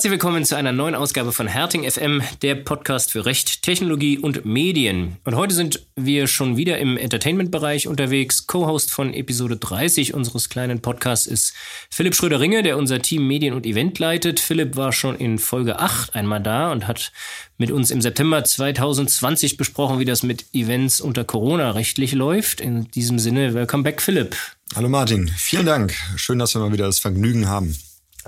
Herzlich willkommen zu einer neuen Ausgabe von Herting FM, der Podcast für Recht, Technologie und Medien. Und heute sind wir schon wieder im Entertainment-Bereich unterwegs. Co-Host von Episode 30 unseres kleinen Podcasts ist Philipp Schröder-Ringe, der unser Team Medien und Event leitet. Philipp war schon in Folge 8 einmal da und hat mit uns im September 2020 besprochen, wie das mit Events unter Corona rechtlich läuft. In diesem Sinne, welcome back, Philipp. Hallo Martin, vielen Dank. Schön, dass wir mal wieder das Vergnügen haben.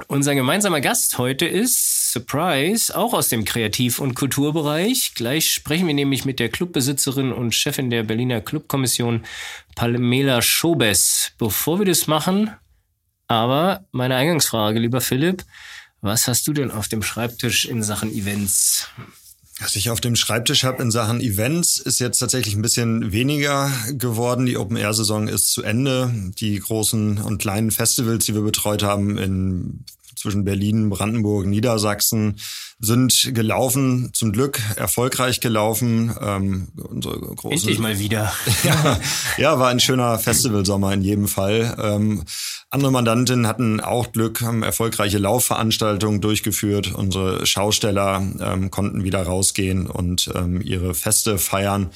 Unser gemeinsamer Gast heute ist, Surprise, auch aus dem Kreativ- und Kulturbereich. Gleich sprechen wir nämlich mit der Clubbesitzerin und Chefin der Berliner Clubkommission, Palmela Schobes. Bevor wir das machen, aber meine Eingangsfrage, lieber Philipp, was hast du denn auf dem Schreibtisch in Sachen Events? Was ich auf dem Schreibtisch habe in Sachen Events, ist jetzt tatsächlich ein bisschen weniger geworden. Die Open-Air-Saison ist zu Ende. Die großen und kleinen Festivals, die wir betreut haben in zwischen Berlin, Brandenburg, Niedersachsen sind gelaufen, zum Glück erfolgreich gelaufen. Ähm, unsere großen, Endlich mal wieder. ja, ja, war ein schöner Festivalsommer in jedem Fall. Ähm, andere Mandantinnen hatten auch Glück, haben erfolgreiche Laufveranstaltungen durchgeführt. Unsere Schausteller ähm, konnten wieder rausgehen und ähm, ihre Feste feiern.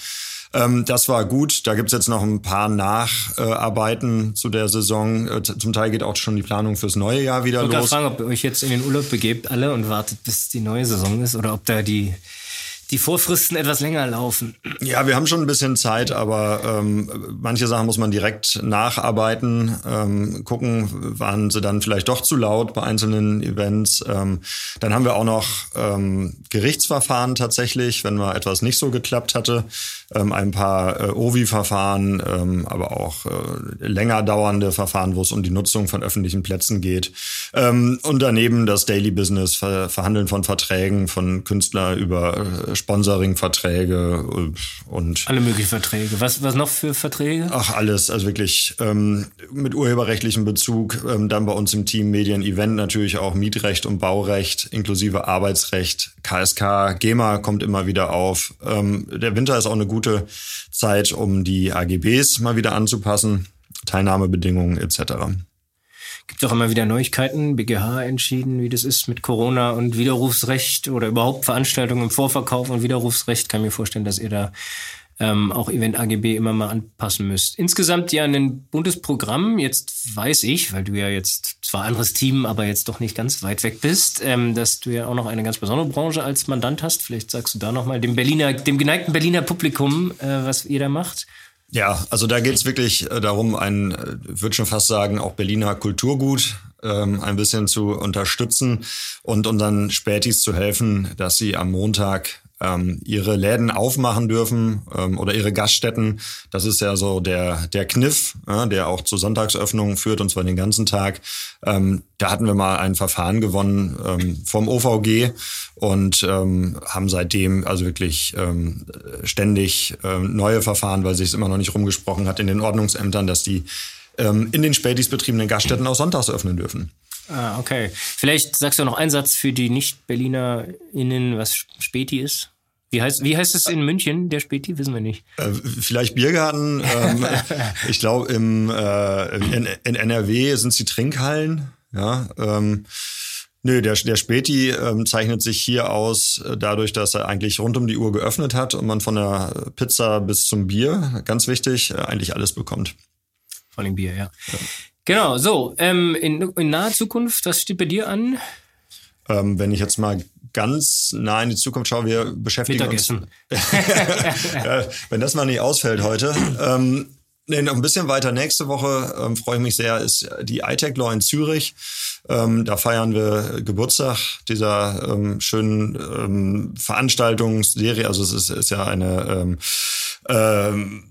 Ähm, das war gut. Da gibt's jetzt noch ein paar Nacharbeiten zu der Saison. Äh, zum Teil geht auch schon die Planung fürs neue Jahr wieder ich los. Ich fragen, ob ihr euch jetzt in den Urlaub begebt alle und wartet, bis die neue Saison ist oder ob da die die Vorfristen etwas länger laufen. Ja, wir haben schon ein bisschen Zeit, aber ähm, manche Sachen muss man direkt nacharbeiten, ähm, gucken, waren sie dann vielleicht doch zu laut bei einzelnen Events. Ähm, dann haben wir auch noch ähm, Gerichtsverfahren tatsächlich, wenn mal etwas nicht so geklappt hatte. Ähm, ein paar äh, OVI-Verfahren, ähm, aber auch äh, länger dauernde Verfahren, wo es um die Nutzung von öffentlichen Plätzen geht. Ähm, und daneben das Daily Business, Ver Verhandeln von Verträgen von Künstler über äh, Sponsoring-Verträge und alle möglichen Verträge. Was was noch für Verträge? Ach alles, also wirklich ähm, mit urheberrechtlichem Bezug. Ähm, dann bei uns im Team Medien Event natürlich auch Mietrecht und Baurecht inklusive Arbeitsrecht, KSK, GEMA kommt immer wieder auf. Ähm, der Winter ist auch eine gute Zeit, um die AGBs mal wieder anzupassen, Teilnahmebedingungen etc. Gibt auch immer wieder Neuigkeiten. BGH entschieden, wie das ist mit Corona und Widerrufsrecht oder überhaupt Veranstaltungen im Vorverkauf und Widerrufsrecht. Kann mir vorstellen, dass ihr da ähm, auch Event AGB immer mal anpassen müsst. Insgesamt ja ein buntes Programm. Jetzt weiß ich, weil du ja jetzt zwar anderes Team, aber jetzt doch nicht ganz weit weg bist, ähm, dass du ja auch noch eine ganz besondere Branche als Mandant hast. Vielleicht sagst du da nochmal dem Berliner, dem geneigten Berliner Publikum, äh, was ihr da macht. Ja, also da geht es wirklich äh, darum, ein, äh, würde schon fast sagen, auch Berliner Kulturgut ähm, ein bisschen zu unterstützen und unseren Spätis zu helfen, dass sie am Montag ähm, ihre Läden aufmachen dürfen ähm, oder ihre Gaststätten. Das ist ja so der, der Kniff, äh, der auch zur Sonntagsöffnung führt, und zwar den ganzen Tag. Ähm, da hatten wir mal ein Verfahren gewonnen ähm, vom OVG und ähm, haben seitdem also wirklich ähm, ständig ähm, neue Verfahren, weil sich es immer noch nicht rumgesprochen hat in den Ordnungsämtern, dass die ähm, in den Spätis betriebenen Gaststätten auch sonntags öffnen dürfen. Ah, okay. Vielleicht sagst du noch einen Satz für die Nicht-BerlinerInnen, was Späti ist? Wie heißt, wie heißt es in München, der Späti? Wissen wir nicht. Äh, vielleicht Biergarten. ähm, ich glaube, im, äh, in, in, NRW sind es die Trinkhallen. Ja, ähm, Nö, der, der Späti ähm, zeichnet sich hier aus, äh, dadurch, dass er eigentlich rund um die Uhr geöffnet hat und man von der Pizza bis zum Bier, ganz wichtig, äh, eigentlich alles bekommt. Vor allem Bier, ja. ja. Genau, so, ähm, in, in naher Zukunft, was steht bei dir an? Ähm, wenn ich jetzt mal ganz nah in die Zukunft schaue, wir beschäftigen Mittagessen. uns. ja, wenn das mal nicht ausfällt heute. Ähm, nee, noch ein bisschen weiter nächste Woche ähm, freue ich mich sehr, ist die iTech Law in Zürich. Ähm, da feiern wir Geburtstag dieser ähm, schönen ähm, Veranstaltungsserie. Also es ist, ist ja eine ähm, ähm,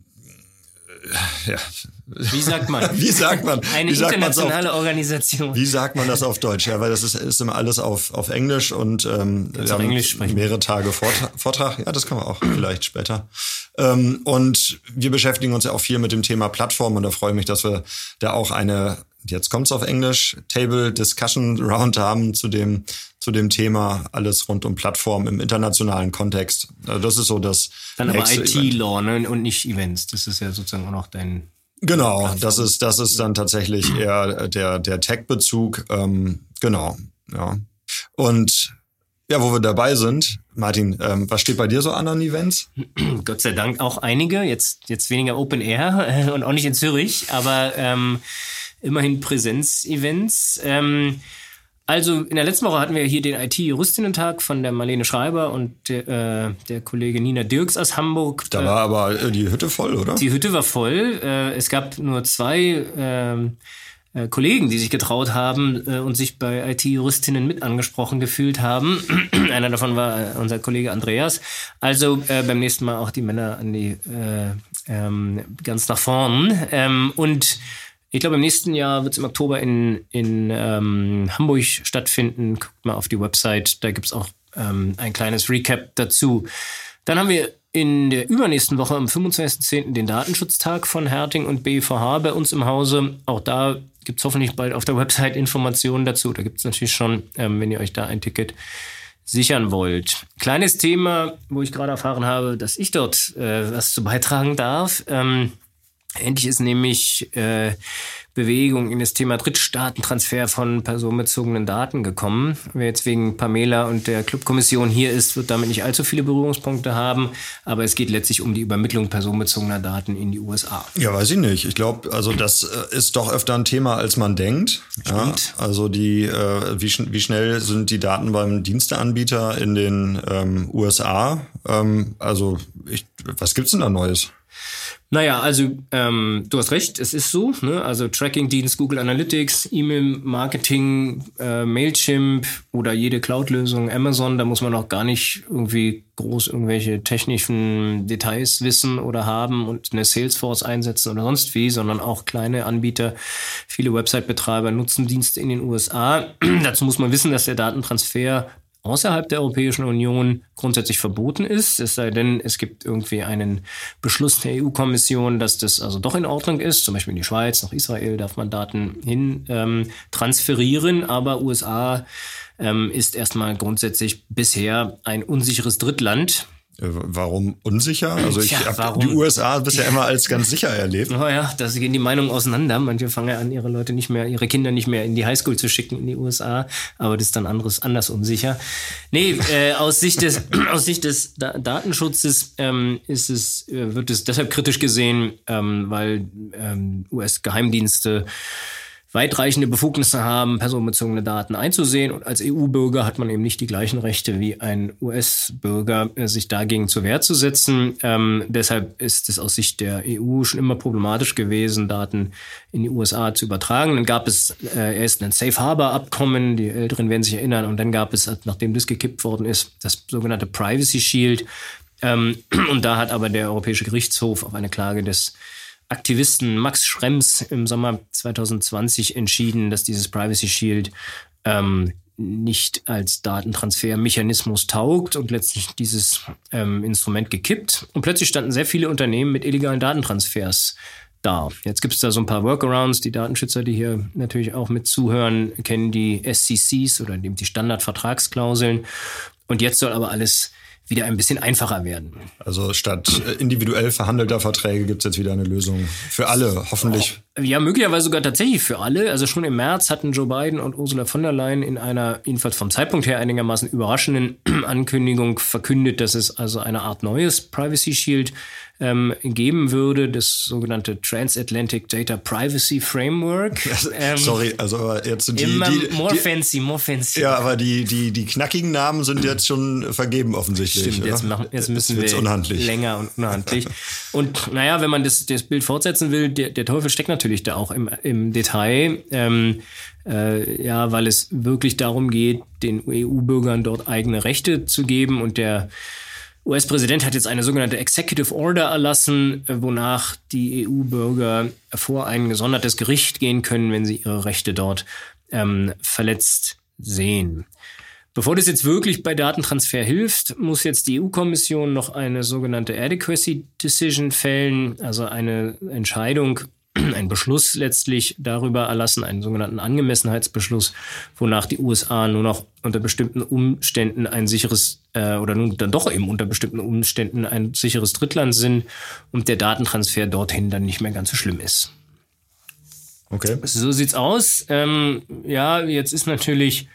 ja. Wie sagt man? Wie sagt man? Eine wie internationale auf, Organisation. Wie sagt man das auf Deutsch? Ja, weil das ist, ist immer alles auf, auf Englisch und ähm, wir haben Englisch sprechen. mehrere Tage Vortrag, Vortrag. Ja, das kann man auch vielleicht später. Ähm, und wir beschäftigen uns ja auch viel mit dem Thema Plattform und da freue ich mich, dass wir da auch eine jetzt kommt's auf Englisch, Table Discussion Round haben zu dem, zu dem Thema, alles rund um Plattform im internationalen Kontext. Also das ist so das. Dann aber IT-Law ne? und nicht Events. Das ist ja sozusagen auch noch dein Genau, das ist, das ist dann tatsächlich eher der, der Tech-Bezug. Ähm, genau, ja. Und ja, wo wir dabei sind, Martin, ähm, was steht bei dir so an an Events? Gott sei Dank auch einige, jetzt, jetzt weniger Open Air und auch nicht in Zürich, aber ähm, immerhin Präsenz-Events. Ähm, also in der letzten Woche hatten wir hier den IT-Juristinnen-Tag von der Marlene Schreiber und der, äh, der Kollege Nina Dirks aus Hamburg. Da war aber äh, die Hütte voll, oder? Die Hütte war voll. Äh, es gab nur zwei ähm, äh, Kollegen, die sich getraut haben äh, und sich bei IT-Juristinnen mit angesprochen gefühlt haben. Einer davon war äh, unser Kollege Andreas. Also äh, beim nächsten Mal auch die Männer an die äh, ähm, ganz nach vorn. Ähm, und ich glaube, im nächsten Jahr wird es im Oktober in, in ähm, Hamburg stattfinden. Guckt mal auf die Website, da gibt es auch ähm, ein kleines Recap dazu. Dann haben wir in der übernächsten Woche am 25.10. den Datenschutztag von Herting und BVH bei uns im Hause. Auch da gibt es hoffentlich bald auf der Website Informationen dazu. Da gibt es natürlich schon, ähm, wenn ihr euch da ein Ticket sichern wollt. Kleines Thema, wo ich gerade erfahren habe, dass ich dort äh, was zu beitragen darf. Ähm, Endlich ist nämlich äh, Bewegung in das Thema Drittstaatentransfer von personenbezogenen Daten gekommen. Wer jetzt wegen Pamela und der Clubkommission hier ist, wird damit nicht allzu viele Berührungspunkte haben. Aber es geht letztlich um die Übermittlung personenbezogener Daten in die USA. Ja, weiß ich nicht. Ich glaube, also das äh, ist doch öfter ein Thema, als man denkt. Ja, also die, äh, wie, wie schnell sind die Daten beim Diensteanbieter in den ähm, USA? Ähm, also ich, was gibt's denn da Neues? Naja, also ähm, du hast recht, es ist so. Ne? Also Tracking-Dienst, Google Analytics, E-Mail-Marketing, äh, Mailchimp oder jede Cloud-Lösung, Amazon, da muss man auch gar nicht irgendwie groß irgendwelche technischen Details wissen oder haben und eine Salesforce einsetzen oder sonst wie, sondern auch kleine Anbieter, viele Website-Betreiber nutzen Dienste in den USA. Dazu muss man wissen, dass der Datentransfer außerhalb der Europäischen Union grundsätzlich verboten ist, es sei denn, es gibt irgendwie einen Beschluss der EU-Kommission, dass das also doch in Ordnung ist. Zum Beispiel in die Schweiz, nach Israel darf man Daten hin ähm, transferieren, aber USA ähm, ist erstmal grundsätzlich bisher ein unsicheres Drittland. Äh, warum unsicher? Also ich ja, habe die USA bisher immer als ganz sicher erlebt. Oh ja, da gehen die Meinungen auseinander. Manche fangen an, ihre Leute nicht mehr, ihre Kinder nicht mehr in die Highschool zu schicken in die USA, aber das ist dann anderes, anders unsicher. Nee, äh, aus Sicht des, aus Sicht des da Datenschutzes ähm, ist es, äh, wird es deshalb kritisch gesehen, ähm, weil ähm, US-Geheimdienste weitreichende Befugnisse haben, personenbezogene Daten einzusehen. Und als EU-Bürger hat man eben nicht die gleichen Rechte wie ein US-Bürger, äh, sich dagegen zur Wehr zu setzen. Ähm, deshalb ist es aus Sicht der EU schon immer problematisch gewesen, Daten in die USA zu übertragen. Dann gab es äh, erst ein Safe Harbor Abkommen, die Älteren werden sich erinnern, und dann gab es, nachdem das gekippt worden ist, das sogenannte Privacy Shield. Ähm, und da hat aber der Europäische Gerichtshof auf eine Klage des Aktivisten Max Schrems im Sommer 2020 entschieden, dass dieses Privacy Shield ähm, nicht als Datentransfermechanismus taugt und letztlich dieses ähm, Instrument gekippt. Und plötzlich standen sehr viele Unternehmen mit illegalen Datentransfers da. Jetzt gibt es da so ein paar Workarounds. Die Datenschützer, die hier natürlich auch mit zuhören, kennen die SCCs oder die Standardvertragsklauseln. Und jetzt soll aber alles wieder ein bisschen einfacher werden. Also statt äh, individuell verhandelter Verträge gibt es jetzt wieder eine Lösung für alle, hoffentlich. Ja, möglicherweise sogar tatsächlich für alle. Also schon im März hatten Joe Biden und Ursula von der Leyen in einer, jedenfalls vom Zeitpunkt her einigermaßen überraschenden Ankündigung verkündet, dass es also eine Art neues Privacy Shield ähm, geben würde, das sogenannte Transatlantic Data Privacy Framework. Ähm, Sorry, also jetzt sind die, immer die, more die, fancy, more fancy. Ja, aber die, die, die knackigen Namen sind jetzt schon vergeben offensichtlich. Stimmt, jetzt, machen, jetzt müssen jetzt wir unhandlich. länger und unhandlich. und naja, wenn man das, das Bild fortsetzen will, der, der Teufel steckt natürlich da auch im, im Detail. Ähm, äh, ja, weil es wirklich darum geht, den EU-Bürgern dort eigene Rechte zu geben und der US-Präsident hat jetzt eine sogenannte Executive Order erlassen, wonach die EU-Bürger vor ein gesondertes Gericht gehen können, wenn sie ihre Rechte dort ähm, verletzt sehen. Bevor das jetzt wirklich bei Datentransfer hilft, muss jetzt die EU-Kommission noch eine sogenannte Adequacy Decision fällen, also eine Entscheidung, ein Beschluss letztlich darüber erlassen, einen sogenannten Angemessenheitsbeschluss, wonach die USA nur noch unter bestimmten Umständen ein sicheres äh, oder nun dann doch eben unter bestimmten Umständen ein sicheres Drittland sind und der Datentransfer dorthin dann nicht mehr ganz so schlimm ist. Okay. So sieht's aus. Ähm, ja, jetzt ist natürlich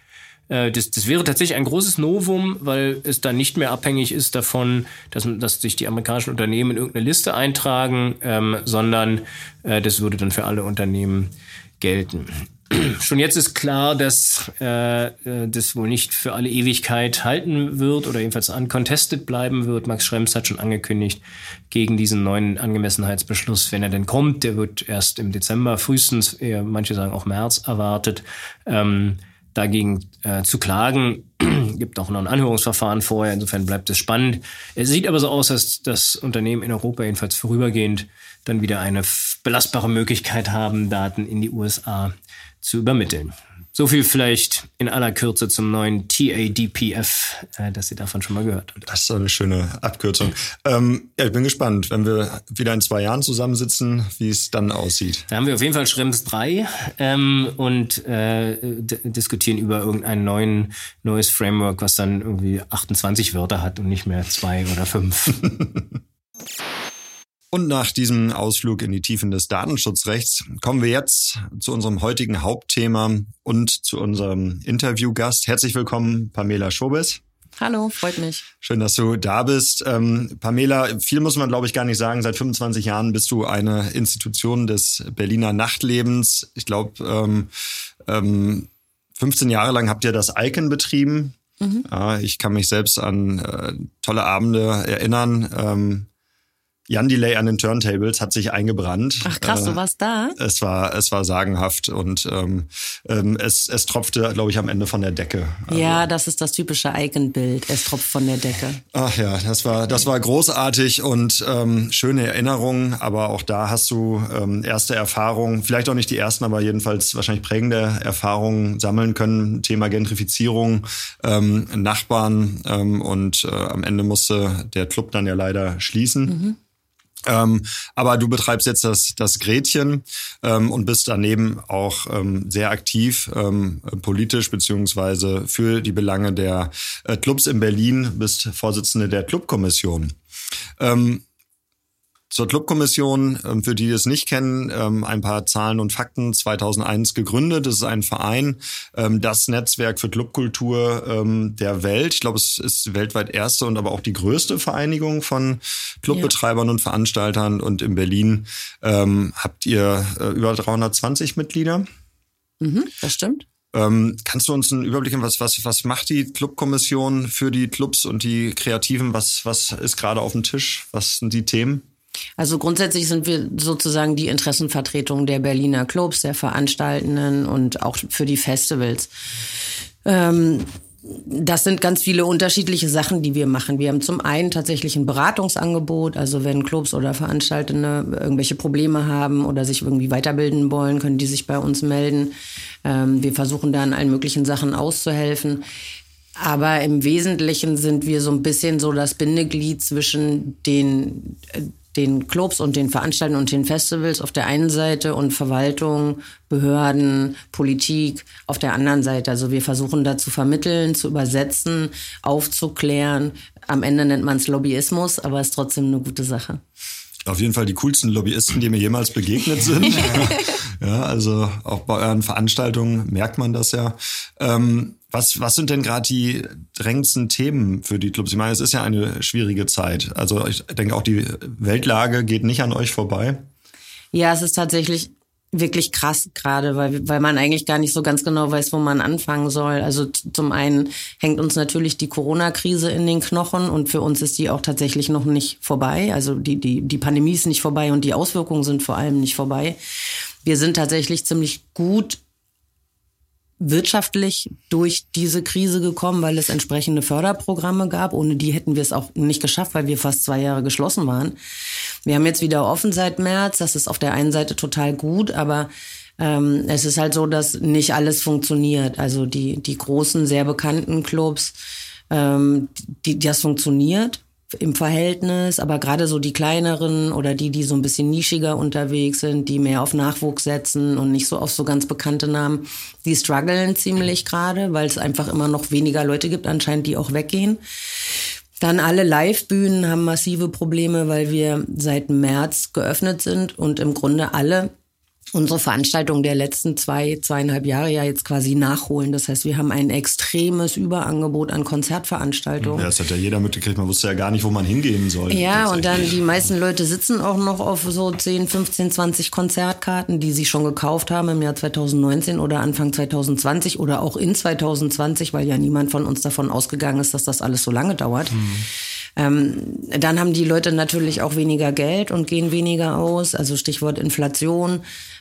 das, das wäre tatsächlich ein großes Novum, weil es dann nicht mehr abhängig ist davon, dass, dass sich die amerikanischen Unternehmen in irgendeine Liste eintragen, ähm, sondern äh, das würde dann für alle Unternehmen gelten. Schon jetzt ist klar, dass äh, äh, das wohl nicht für alle Ewigkeit halten wird oder jedenfalls uncontested bleiben wird. Max Schrems hat schon angekündigt, gegen diesen neuen Angemessenheitsbeschluss, wenn er denn kommt, der wird erst im Dezember, frühestens, eher, manche sagen auch März erwartet, ähm, dagegen äh, zu klagen. gibt auch noch ein Anhörungsverfahren vorher, insofern bleibt es spannend. Es sieht aber so aus, dass das Unternehmen in Europa jedenfalls vorübergehend dann wieder eine belastbare Möglichkeit haben, Daten in die USA zu übermitteln. So viel vielleicht in aller Kürze zum neuen TADPF, äh, dass ihr davon schon mal gehört habt. Das ist eine schöne Abkürzung. Ähm, ja, ich bin gespannt, wenn wir wieder in zwei Jahren zusammensitzen, wie es dann aussieht. Da haben wir auf jeden Fall Schrems 3 ähm, und äh, diskutieren über irgendein neuen, neues Framework, was dann irgendwie 28 Wörter hat und nicht mehr zwei oder fünf. Und nach diesem Ausflug in die Tiefen des Datenschutzrechts kommen wir jetzt zu unserem heutigen Hauptthema und zu unserem Interviewgast. Herzlich willkommen, Pamela Schobes. Hallo, freut mich. Schön, dass du da bist. Ähm, Pamela, viel muss man, glaube ich, gar nicht sagen. Seit 25 Jahren bist du eine Institution des Berliner Nachtlebens. Ich glaube, ähm, ähm, 15 Jahre lang habt ihr das Icon betrieben. Mhm. Ja, ich kann mich selbst an äh, tolle Abende erinnern. Jan Delay an den Turntables hat sich eingebrannt. Ach krass, du äh, warst da? Es war, es war sagenhaft und ähm, ähm, es, es tropfte, glaube ich, am Ende von der Decke. Also, ja, das ist das typische Icon-Bild. Es tropft von der Decke. Ach ja, das war, das war großartig und ähm, schöne Erinnerungen. Aber auch da hast du ähm, erste Erfahrungen, vielleicht auch nicht die ersten, aber jedenfalls wahrscheinlich prägende Erfahrungen sammeln können. Thema Gentrifizierung, ähm, Nachbarn ähm, und äh, am Ende musste der Club dann ja leider schließen. Mhm. Ähm, aber du betreibst jetzt das, das Gretchen ähm, und bist daneben auch ähm, sehr aktiv ähm, politisch beziehungsweise für die Belange der äh, Clubs in Berlin, bist Vorsitzende der Clubkommission. Ähm, zur Clubkommission, ähm, für die es nicht kennen, ähm, ein paar Zahlen und Fakten. 2001 gegründet. Das ist ein Verein, ähm, das Netzwerk für Clubkultur der Welt. Ich glaube, es ist weltweit erste und aber auch die größte Vereinigung von Clubbetreibern ja. und Veranstaltern. Und in Berlin habt ihr äh, über 320 Mitglieder. Mhm, das stimmt. Ähm, kannst du uns einen Überblick geben, was, was, was macht die Clubkommission für die Clubs und die Kreativen? Was, was ist gerade auf dem Tisch? Was sind die Themen? Also grundsätzlich sind wir sozusagen die Interessenvertretung der Berliner Clubs, der Veranstaltenden und auch für die Festivals. Ähm, das sind ganz viele unterschiedliche Sachen, die wir machen. Wir haben zum einen tatsächlich ein Beratungsangebot, also wenn Clubs oder Veranstaltende irgendwelche Probleme haben oder sich irgendwie weiterbilden wollen, können die sich bei uns melden. Ähm, wir versuchen da an allen möglichen Sachen auszuhelfen. Aber im Wesentlichen sind wir so ein bisschen so das Bindeglied zwischen den äh, den Clubs und den Veranstaltern und den Festivals auf der einen Seite und Verwaltung, Behörden, Politik auf der anderen Seite. Also wir versuchen da zu vermitteln, zu übersetzen, aufzuklären. Am Ende nennt man es Lobbyismus, aber ist trotzdem eine gute Sache. Auf jeden Fall die coolsten Lobbyisten, die mir jemals begegnet sind. ja, also auch bei euren Veranstaltungen merkt man das ja. Ähm, was, was sind denn gerade die drängendsten Themen für die Clubs? Ich meine, es ist ja eine schwierige Zeit. Also ich denke auch die Weltlage geht nicht an euch vorbei. Ja, es ist tatsächlich wirklich krass gerade, weil, weil man eigentlich gar nicht so ganz genau weiß, wo man anfangen soll. Also zum einen hängt uns natürlich die Corona-Krise in den Knochen und für uns ist die auch tatsächlich noch nicht vorbei. Also die, die, die Pandemie ist nicht vorbei und die Auswirkungen sind vor allem nicht vorbei. Wir sind tatsächlich ziemlich gut wirtschaftlich durch diese Krise gekommen, weil es entsprechende Förderprogramme gab. Ohne die hätten wir es auch nicht geschafft, weil wir fast zwei Jahre geschlossen waren. Wir haben jetzt wieder offen seit März. Das ist auf der einen Seite total gut, aber ähm, es ist halt so, dass nicht alles funktioniert. Also die, die großen, sehr bekannten Clubs, ähm, die, das funktioniert im Verhältnis, aber gerade so die kleineren oder die, die so ein bisschen nischiger unterwegs sind, die mehr auf Nachwuchs setzen und nicht so auf so ganz bekannte Namen, die strugglen ziemlich gerade, weil es einfach immer noch weniger Leute gibt, anscheinend, die auch weggehen. Dann alle Live-Bühnen haben massive Probleme, weil wir seit März geöffnet sind und im Grunde alle unsere Veranstaltung der letzten zwei, zweieinhalb Jahre ja jetzt quasi nachholen. Das heißt, wir haben ein extremes Überangebot an Konzertveranstaltungen. Ja, das hat ja jeder mitgekriegt. Man wusste ja gar nicht, wo man hingehen soll. Ja, und dann die meisten Leute sitzen auch noch auf so 10, 15, 20 Konzertkarten, die sie schon gekauft haben im Jahr 2019 oder Anfang 2020 oder auch in 2020, weil ja niemand von uns davon ausgegangen ist, dass das alles so lange dauert. Mhm. Ähm, dann haben die Leute natürlich auch weniger Geld und gehen weniger aus. Also Stichwort Inflation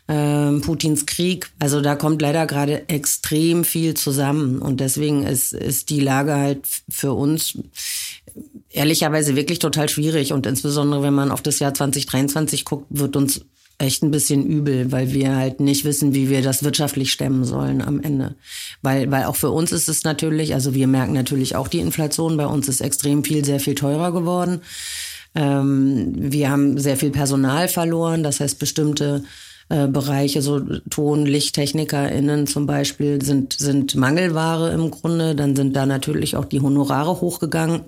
Putins Krieg. Also da kommt leider gerade extrem viel zusammen. Und deswegen ist, ist die Lage halt für uns ehrlicherweise wirklich total schwierig. Und insbesondere, wenn man auf das Jahr 2023 guckt, wird uns echt ein bisschen übel, weil wir halt nicht wissen, wie wir das wirtschaftlich stemmen sollen am Ende. Weil, weil auch für uns ist es natürlich, also wir merken natürlich auch die Inflation, bei uns ist extrem viel, sehr viel teurer geworden. Ähm, wir haben sehr viel Personal verloren, das heißt bestimmte äh, Bereiche, so Ton, LichttechnikerInnen zum Beispiel, sind, sind Mangelware im Grunde. Dann sind da natürlich auch die Honorare hochgegangen.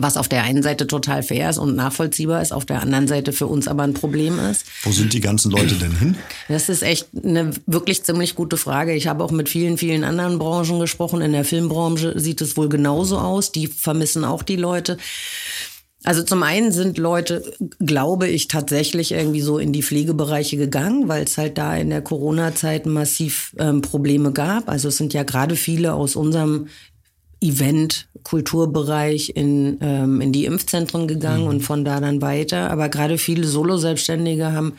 Was auf der einen Seite total fair ist und nachvollziehbar ist, auf der anderen Seite für uns aber ein Problem ist. Wo sind die ganzen Leute denn hin? Das ist echt eine wirklich ziemlich gute Frage. Ich habe auch mit vielen, vielen anderen Branchen gesprochen. In der Filmbranche sieht es wohl genauso aus. Die vermissen auch die Leute. Also zum einen sind Leute, glaube ich, tatsächlich irgendwie so in die Pflegebereiche gegangen, weil es halt da in der Corona-Zeit massiv ähm, Probleme gab. Also es sind ja gerade viele aus unserem Event, Kulturbereich in, ähm, in die Impfzentren gegangen mhm. und von da dann weiter. Aber gerade viele Solo-Selbstständige haben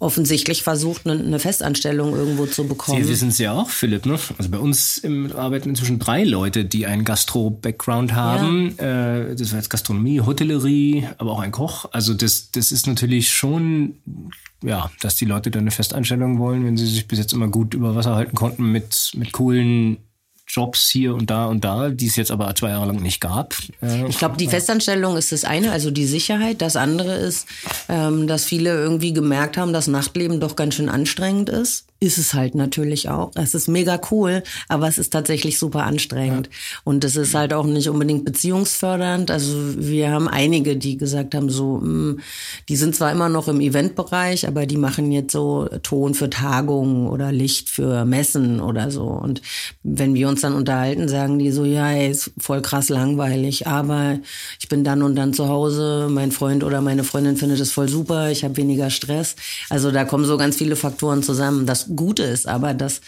offensichtlich versucht, eine Festanstellung irgendwo zu bekommen. Sie wissen es ja auch, Philipp. Ne? Also bei uns im, arbeiten inzwischen drei Leute, die einen Gastro-Background haben. Ja. Äh, das war jetzt Gastronomie, Hotellerie, aber auch ein Koch. Also das, das ist natürlich schon, ja, dass die Leute dann eine Festanstellung wollen, wenn sie sich bis jetzt immer gut über Wasser halten konnten mit, mit coolen Jobs hier und da und da, die es jetzt aber zwei Jahre lang nicht gab. Äh, ich glaube, die Festanstellung ist das eine, also die Sicherheit. Das andere ist, ähm, dass viele irgendwie gemerkt haben, dass Nachtleben doch ganz schön anstrengend ist ist es halt natürlich auch. Es ist mega cool, aber es ist tatsächlich super anstrengend. Ja. Und es ist halt auch nicht unbedingt beziehungsfördernd. Also wir haben einige, die gesagt haben, so, mh, hm, die sind zwar immer noch im Eventbereich, aber die machen jetzt so Ton für Tagungen oder Licht für Messen oder so. Und wenn wir uns dann unterhalten, sagen die so, ja, ey, ist voll krass langweilig, aber ich bin dann und dann zu Hause, mein Freund oder meine Freundin findet es voll super, ich habe weniger Stress. Also da kommen so ganz viele Faktoren zusammen. Das Gute ist aber, dass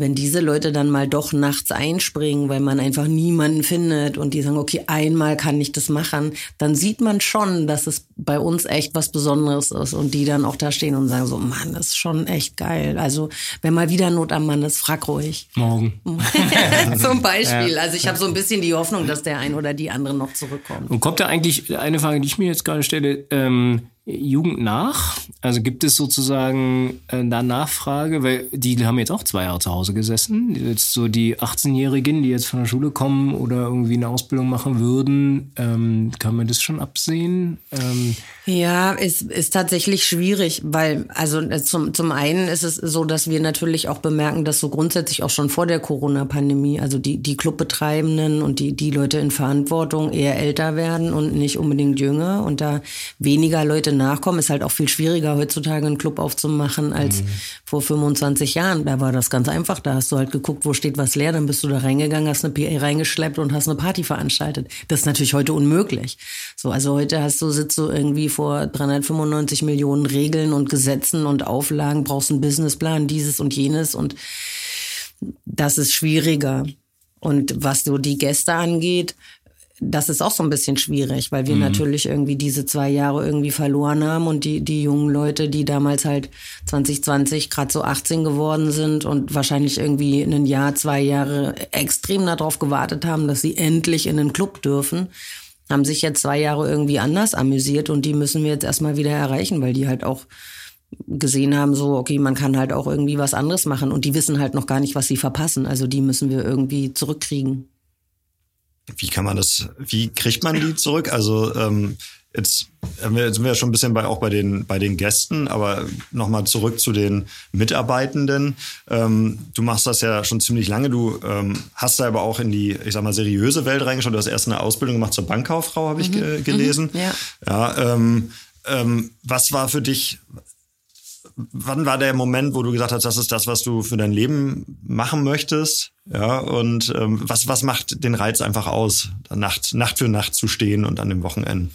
wenn diese Leute dann mal doch nachts einspringen, weil man einfach niemanden findet und die sagen, okay, einmal kann ich das machen, dann sieht man schon, dass es bei uns echt was Besonderes ist und die dann auch da stehen und sagen so, Mann, das ist schon echt geil. Also wenn mal wieder Not am Mann ist, frag ruhig. Morgen. Zum Beispiel. Also ich habe so ein bisschen die Hoffnung, dass der ein oder die andere noch zurückkommt. Und kommt da eigentlich eine Frage, die ich mir jetzt gerade stelle, ähm, Jugend nach? Also gibt es sozusagen äh, da Nachfrage, weil die haben jetzt auch zwei Jahre zu Hause gesessen. Jetzt so die 18-Jährigen, die jetzt von der Schule kommen oder irgendwie eine Ausbildung machen würden, ähm, kann man das schon absehen? Ähm, ja, ist, ist tatsächlich schwierig, weil also äh, zum, zum einen ist es so, dass wir natürlich auch bemerken, dass so grundsätzlich auch schon vor der Corona-Pandemie, also die, die Clubbetreibenden und die, die Leute in Verantwortung eher älter werden und nicht unbedingt jünger und da weniger Leute nachkommen, ist halt auch viel schwieriger heutzutage einen Club aufzumachen als mhm. vor 25 Jahren. Da war das ganz einfach. Da hast du halt geguckt, wo steht was leer, dann bist du da reingegangen, hast eine PA reingeschleppt und hast eine Party veranstaltet. Das ist natürlich heute unmöglich. So, also heute hast du, sitzt du irgendwie vor 395 Millionen Regeln und Gesetzen und Auflagen, brauchst einen Businessplan, dieses und jenes und das ist schwieriger. Und was so die Gäste angeht, das ist auch so ein bisschen schwierig, weil wir mhm. natürlich irgendwie diese zwei Jahre irgendwie verloren haben und die, die jungen Leute, die damals halt 2020 gerade so 18 geworden sind und wahrscheinlich irgendwie ein Jahr, zwei Jahre extrem darauf gewartet haben, dass sie endlich in den Club dürfen, haben sich jetzt zwei Jahre irgendwie anders amüsiert und die müssen wir jetzt erstmal wieder erreichen, weil die halt auch gesehen haben, so, okay, man kann halt auch irgendwie was anderes machen und die wissen halt noch gar nicht, was sie verpassen. Also die müssen wir irgendwie zurückkriegen. Wie kann man das, wie kriegt man die zurück? Also ähm, Jetzt sind wir ja schon ein bisschen bei, auch bei den, bei den Gästen, aber nochmal zurück zu den Mitarbeitenden. Ähm, du machst das ja schon ziemlich lange. Du ähm, hast da aber auch in die, ich sag mal, seriöse Welt reingeschaut. Du hast erst eine Ausbildung gemacht zur Bankkauffrau, habe ich mhm. ge gelesen. Mhm. Ja. ja ähm, ähm, was war für dich, wann war der Moment, wo du gesagt hast, das ist das, was du für dein Leben machen möchtest? Ja, und ähm, was, was macht den Reiz einfach aus, Nacht, Nacht für Nacht zu stehen und an dem Wochenende?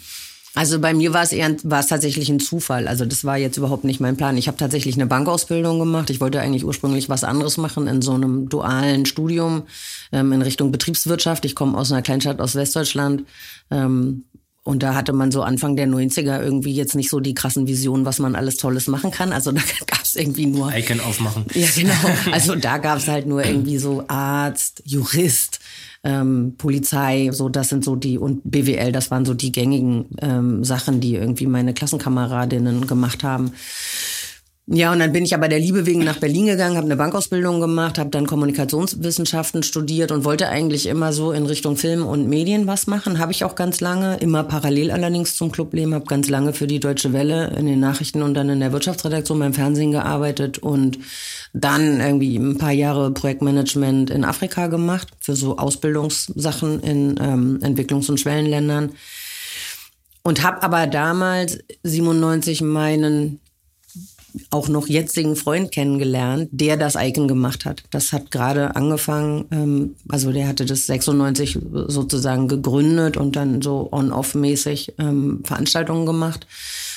Also bei mir war es eher war es tatsächlich ein Zufall. Also das war jetzt überhaupt nicht mein Plan. Ich habe tatsächlich eine Bankausbildung gemacht. Ich wollte eigentlich ursprünglich was anderes machen in so einem dualen Studium ähm, in Richtung Betriebswirtschaft. Ich komme aus einer Kleinstadt aus Westdeutschland. Ähm, und da hatte man so Anfang der 90er irgendwie jetzt nicht so die krassen Visionen, was man alles Tolles machen kann. Also da gab es irgendwie nur. Icon aufmachen. Ja, genau. Also da gab es halt nur irgendwie so Arzt, Jurist, ähm, Polizei, so das sind so die und BWL, das waren so die gängigen ähm, Sachen, die irgendwie meine Klassenkameradinnen gemacht haben. Ja, und dann bin ich aber der Liebe wegen nach Berlin gegangen, habe eine Bankausbildung gemacht, habe dann Kommunikationswissenschaften studiert und wollte eigentlich immer so in Richtung Film und Medien was machen. Habe ich auch ganz lange, immer parallel allerdings zum Clubleben, habe ganz lange für die Deutsche Welle in den Nachrichten und dann in der Wirtschaftsredaktion beim Fernsehen gearbeitet und dann irgendwie ein paar Jahre Projektmanagement in Afrika gemacht für so Ausbildungssachen in ähm, Entwicklungs- und Schwellenländern. Und habe aber damals 97 meinen auch noch jetzigen Freund kennengelernt, der das Icon gemacht hat. Das hat gerade angefangen, ähm, also der hatte das 96 sozusagen gegründet und dann so on-off-mäßig ähm, Veranstaltungen gemacht.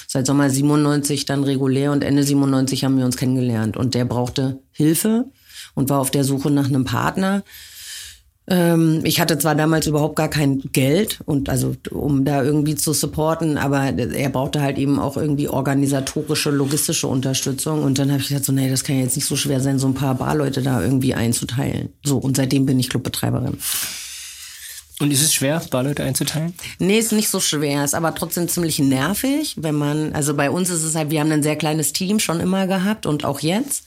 Seit Sommer 97 dann regulär und Ende 97 haben wir uns kennengelernt. Und der brauchte Hilfe und war auf der Suche nach einem Partner. Ähm, ich hatte zwar damals überhaupt gar kein Geld und also um da irgendwie zu supporten, aber er brauchte halt eben auch irgendwie organisatorische, logistische Unterstützung. Und dann habe ich gesagt, so, nee, das kann jetzt nicht so schwer sein, so ein paar Barleute da irgendwie einzuteilen. So, und seitdem bin ich Clubbetreiberin. Und ist es schwer, Barleute einzuteilen? Nee, ist nicht so schwer, ist aber trotzdem ziemlich nervig, wenn man, also bei uns ist es halt, wir haben ein sehr kleines Team schon immer gehabt und auch jetzt.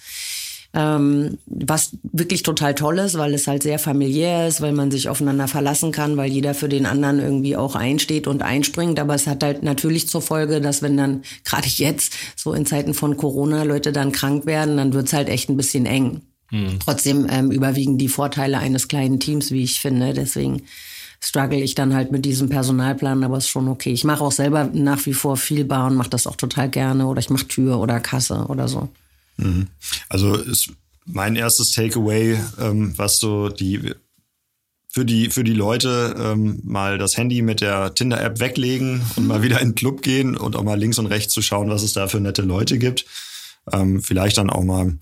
Ähm, was wirklich total toll ist, weil es halt sehr familiär ist, weil man sich aufeinander verlassen kann, weil jeder für den anderen irgendwie auch einsteht und einspringt. Aber es hat halt natürlich zur Folge, dass wenn dann gerade jetzt so in Zeiten von Corona Leute dann krank werden, dann wird's halt echt ein bisschen eng. Mhm. Trotzdem ähm, überwiegen die Vorteile eines kleinen Teams, wie ich finde. Deswegen struggle ich dann halt mit diesem Personalplan, aber ist schon okay. Ich mache auch selber nach wie vor viel Bar und mache das auch total gerne. Oder ich mache Tür oder Kasse oder so. Mhm. Also ist mein erstes Takeaway, ähm, was so die für die für die Leute ähm, mal das Handy mit der Tinder-App weglegen und mal wieder in den Club gehen und auch mal links und rechts zu schauen, was es da für nette Leute gibt. Ähm, vielleicht dann auch mal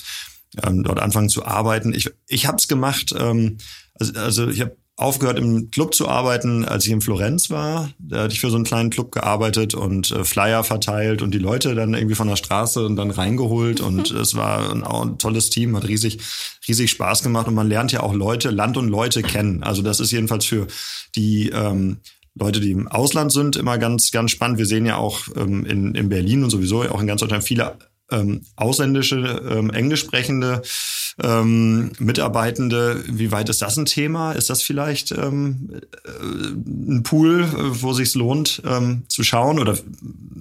ähm, dort anfangen zu arbeiten. Ich ich habe es gemacht. Ähm, also, also ich habe aufgehört im Club zu arbeiten, als ich in Florenz war. Da hatte ich für so einen kleinen Club gearbeitet und äh, Flyer verteilt und die Leute dann irgendwie von der Straße und dann reingeholt. Und es war ein, ein tolles Team, hat riesig, riesig Spaß gemacht. Und man lernt ja auch Leute, Land und Leute kennen. Also das ist jedenfalls für die ähm, Leute, die im Ausland sind, immer ganz, ganz spannend. Wir sehen ja auch ähm, in, in Berlin und sowieso auch in ganz Deutschland viele ähm, ausländische, ähm, englisch sprechende ähm, Mitarbeitende. Wie weit ist das ein Thema? Ist das vielleicht ähm, äh, ein Pool, äh, wo sich lohnt ähm, zu schauen oder äh,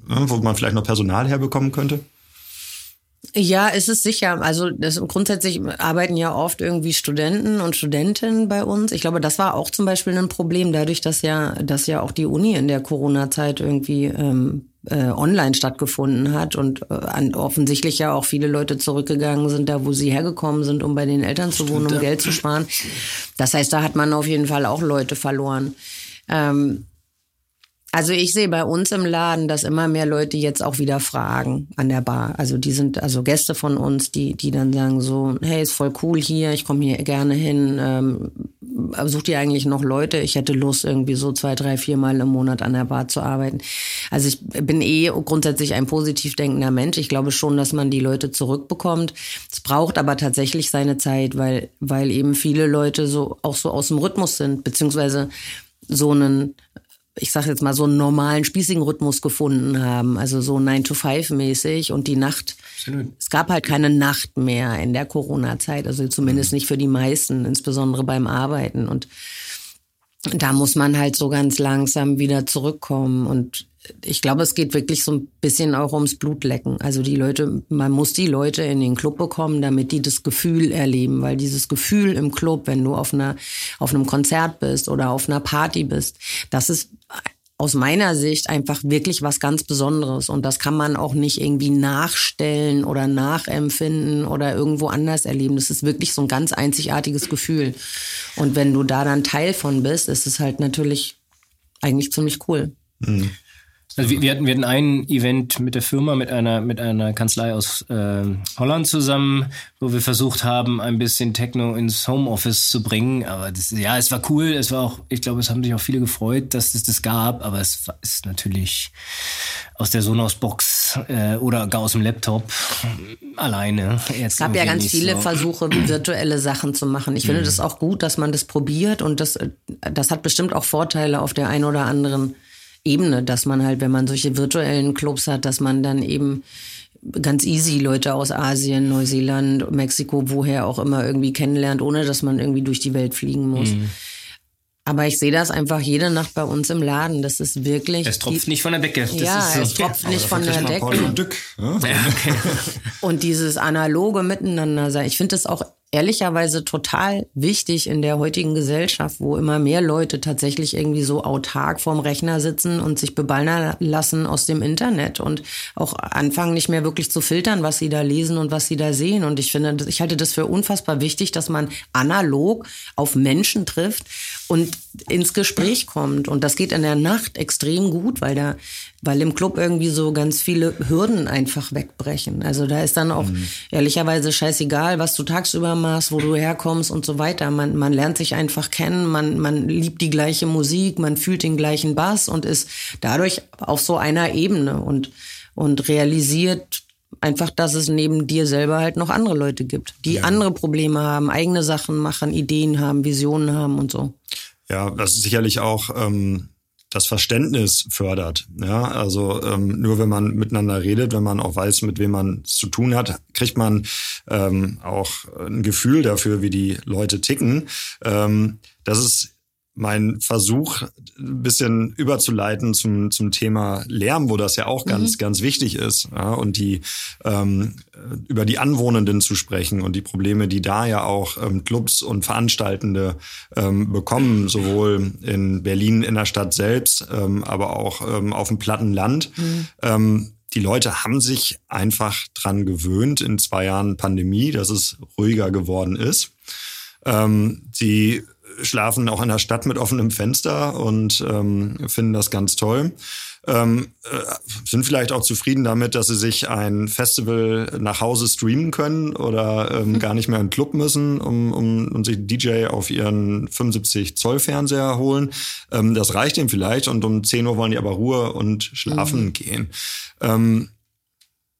wo man vielleicht noch Personal herbekommen könnte? Ja, ist es sicher. Also das, grundsätzlich arbeiten ja oft irgendwie Studenten und Studentinnen bei uns. Ich glaube, das war auch zum Beispiel ein Problem, dadurch, dass ja, dass ja auch die Uni in der Corona-Zeit irgendwie ähm, äh, online stattgefunden hat und äh, offensichtlich ja auch viele Leute zurückgegangen sind, da wo sie hergekommen sind, um bei den Eltern zu wohnen, um Geld zu sparen. Das heißt, da hat man auf jeden Fall auch Leute verloren. Ähm, also ich sehe bei uns im Laden, dass immer mehr Leute jetzt auch wieder fragen an der Bar. Also die sind also Gäste von uns, die die dann sagen so, hey, ist voll cool hier, ich komme hier gerne hin. Ähm, sucht ihr eigentlich noch Leute? Ich hätte Lust irgendwie so zwei, drei, vier Mal im Monat an der Bar zu arbeiten. Also ich bin eh grundsätzlich ein positiv denkender Mensch. Ich glaube schon, dass man die Leute zurückbekommt. Es braucht aber tatsächlich seine Zeit, weil weil eben viele Leute so auch so aus dem Rhythmus sind beziehungsweise so einen ich sage jetzt mal, so einen normalen, spießigen Rhythmus gefunden haben. Also so 9 to 5 mäßig und die Nacht. Absolut. Es gab halt keine Nacht mehr in der Corona-Zeit, also zumindest mhm. nicht für die meisten, insbesondere beim Arbeiten. Und da muss man halt so ganz langsam wieder zurückkommen. Und ich glaube, es geht wirklich so ein bisschen auch ums Blutlecken. Also die Leute, man muss die Leute in den Club bekommen, damit die das Gefühl erleben, weil dieses Gefühl im Club, wenn du auf einer, auf einem Konzert bist oder auf einer Party bist, das ist aus meiner Sicht einfach wirklich was ganz Besonderes. Und das kann man auch nicht irgendwie nachstellen oder nachempfinden oder irgendwo anders erleben. Das ist wirklich so ein ganz einzigartiges Gefühl. Und wenn du da dann Teil von bist, ist es halt natürlich eigentlich ziemlich cool. Mhm. Also wir, wir, hatten, wir hatten ein Event mit der Firma, mit einer, mit einer Kanzlei aus äh, Holland zusammen, wo wir versucht haben, ein bisschen Techno ins Homeoffice zu bringen. Aber das, ja, es war cool. Es war auch, ich glaube, es haben sich auch viele gefreut, dass es das gab. Aber es ist natürlich aus der Sonos-Box äh, oder gar aus dem Laptop alleine. es gab ja ganz viele so. Versuche, virtuelle Sachen zu machen. Ich finde mhm. das auch gut, dass man das probiert und das, das hat bestimmt auch Vorteile auf der einen oder anderen Ebene, dass man halt, wenn man solche virtuellen Clubs hat, dass man dann eben ganz easy Leute aus Asien, Neuseeland, Mexiko, woher auch immer irgendwie kennenlernt, ohne dass man irgendwie durch die Welt fliegen muss. Mhm. Aber ich sehe das einfach jede Nacht bei uns im Laden. Das ist wirklich. Es tropft die, nicht von der Decke. Das ja, so. es tropft nicht von der Decke. Und, Dück, ja? und dieses analoge Miteinander sein. Ich finde das auch ehrlicherweise total wichtig in der heutigen Gesellschaft, wo immer mehr Leute tatsächlich irgendwie so autark vorm Rechner sitzen und sich beballern lassen aus dem Internet und auch anfangen nicht mehr wirklich zu filtern, was sie da lesen und was sie da sehen. Und ich finde, ich halte das für unfassbar wichtig, dass man analog auf Menschen trifft und ins Gespräch kommt. Und das geht in der Nacht extrem gut, weil da, weil im Club irgendwie so ganz viele Hürden einfach wegbrechen. Also da ist dann auch mhm. ehrlicherweise scheißegal, was du tagsüber machst, wo du herkommst und so weiter. Man, man lernt sich einfach kennen, man, man liebt die gleiche Musik, man fühlt den gleichen Bass und ist dadurch auf so einer Ebene und, und realisiert einfach, dass es neben dir selber halt noch andere Leute gibt, die ja. andere Probleme haben, eigene Sachen machen, Ideen haben, Visionen haben und so. Ja, das ist sicherlich auch ähm, das Verständnis fördert. Ja, also ähm, nur wenn man miteinander redet, wenn man auch weiß, mit wem man es zu tun hat, kriegt man ähm, auch ein Gefühl dafür, wie die Leute ticken. Ähm, das ist mein Versuch, ein bisschen überzuleiten zum, zum Thema Lärm, wo das ja auch ganz, mhm. ganz wichtig ist. Ja, und die ähm, über die Anwohnenden zu sprechen und die Probleme, die da ja auch ähm, Clubs und Veranstaltende ähm, bekommen, sowohl in Berlin in der Stadt selbst, ähm, aber auch ähm, auf dem platten Land. Mhm. Ähm, die Leute haben sich einfach dran gewöhnt in zwei Jahren Pandemie, dass es ruhiger geworden ist. Ähm, sie schlafen auch in der Stadt mit offenem Fenster und ähm, finden das ganz toll. Ähm, äh, sind vielleicht auch zufrieden damit, dass sie sich ein Festival nach Hause streamen können oder ähm, gar nicht mehr in den Club müssen, um, um, um sich DJ auf ihren 75 Zoll Fernseher holen. Ähm, das reicht ihnen vielleicht und um 10 Uhr wollen die aber Ruhe und schlafen mhm. gehen. Ähm,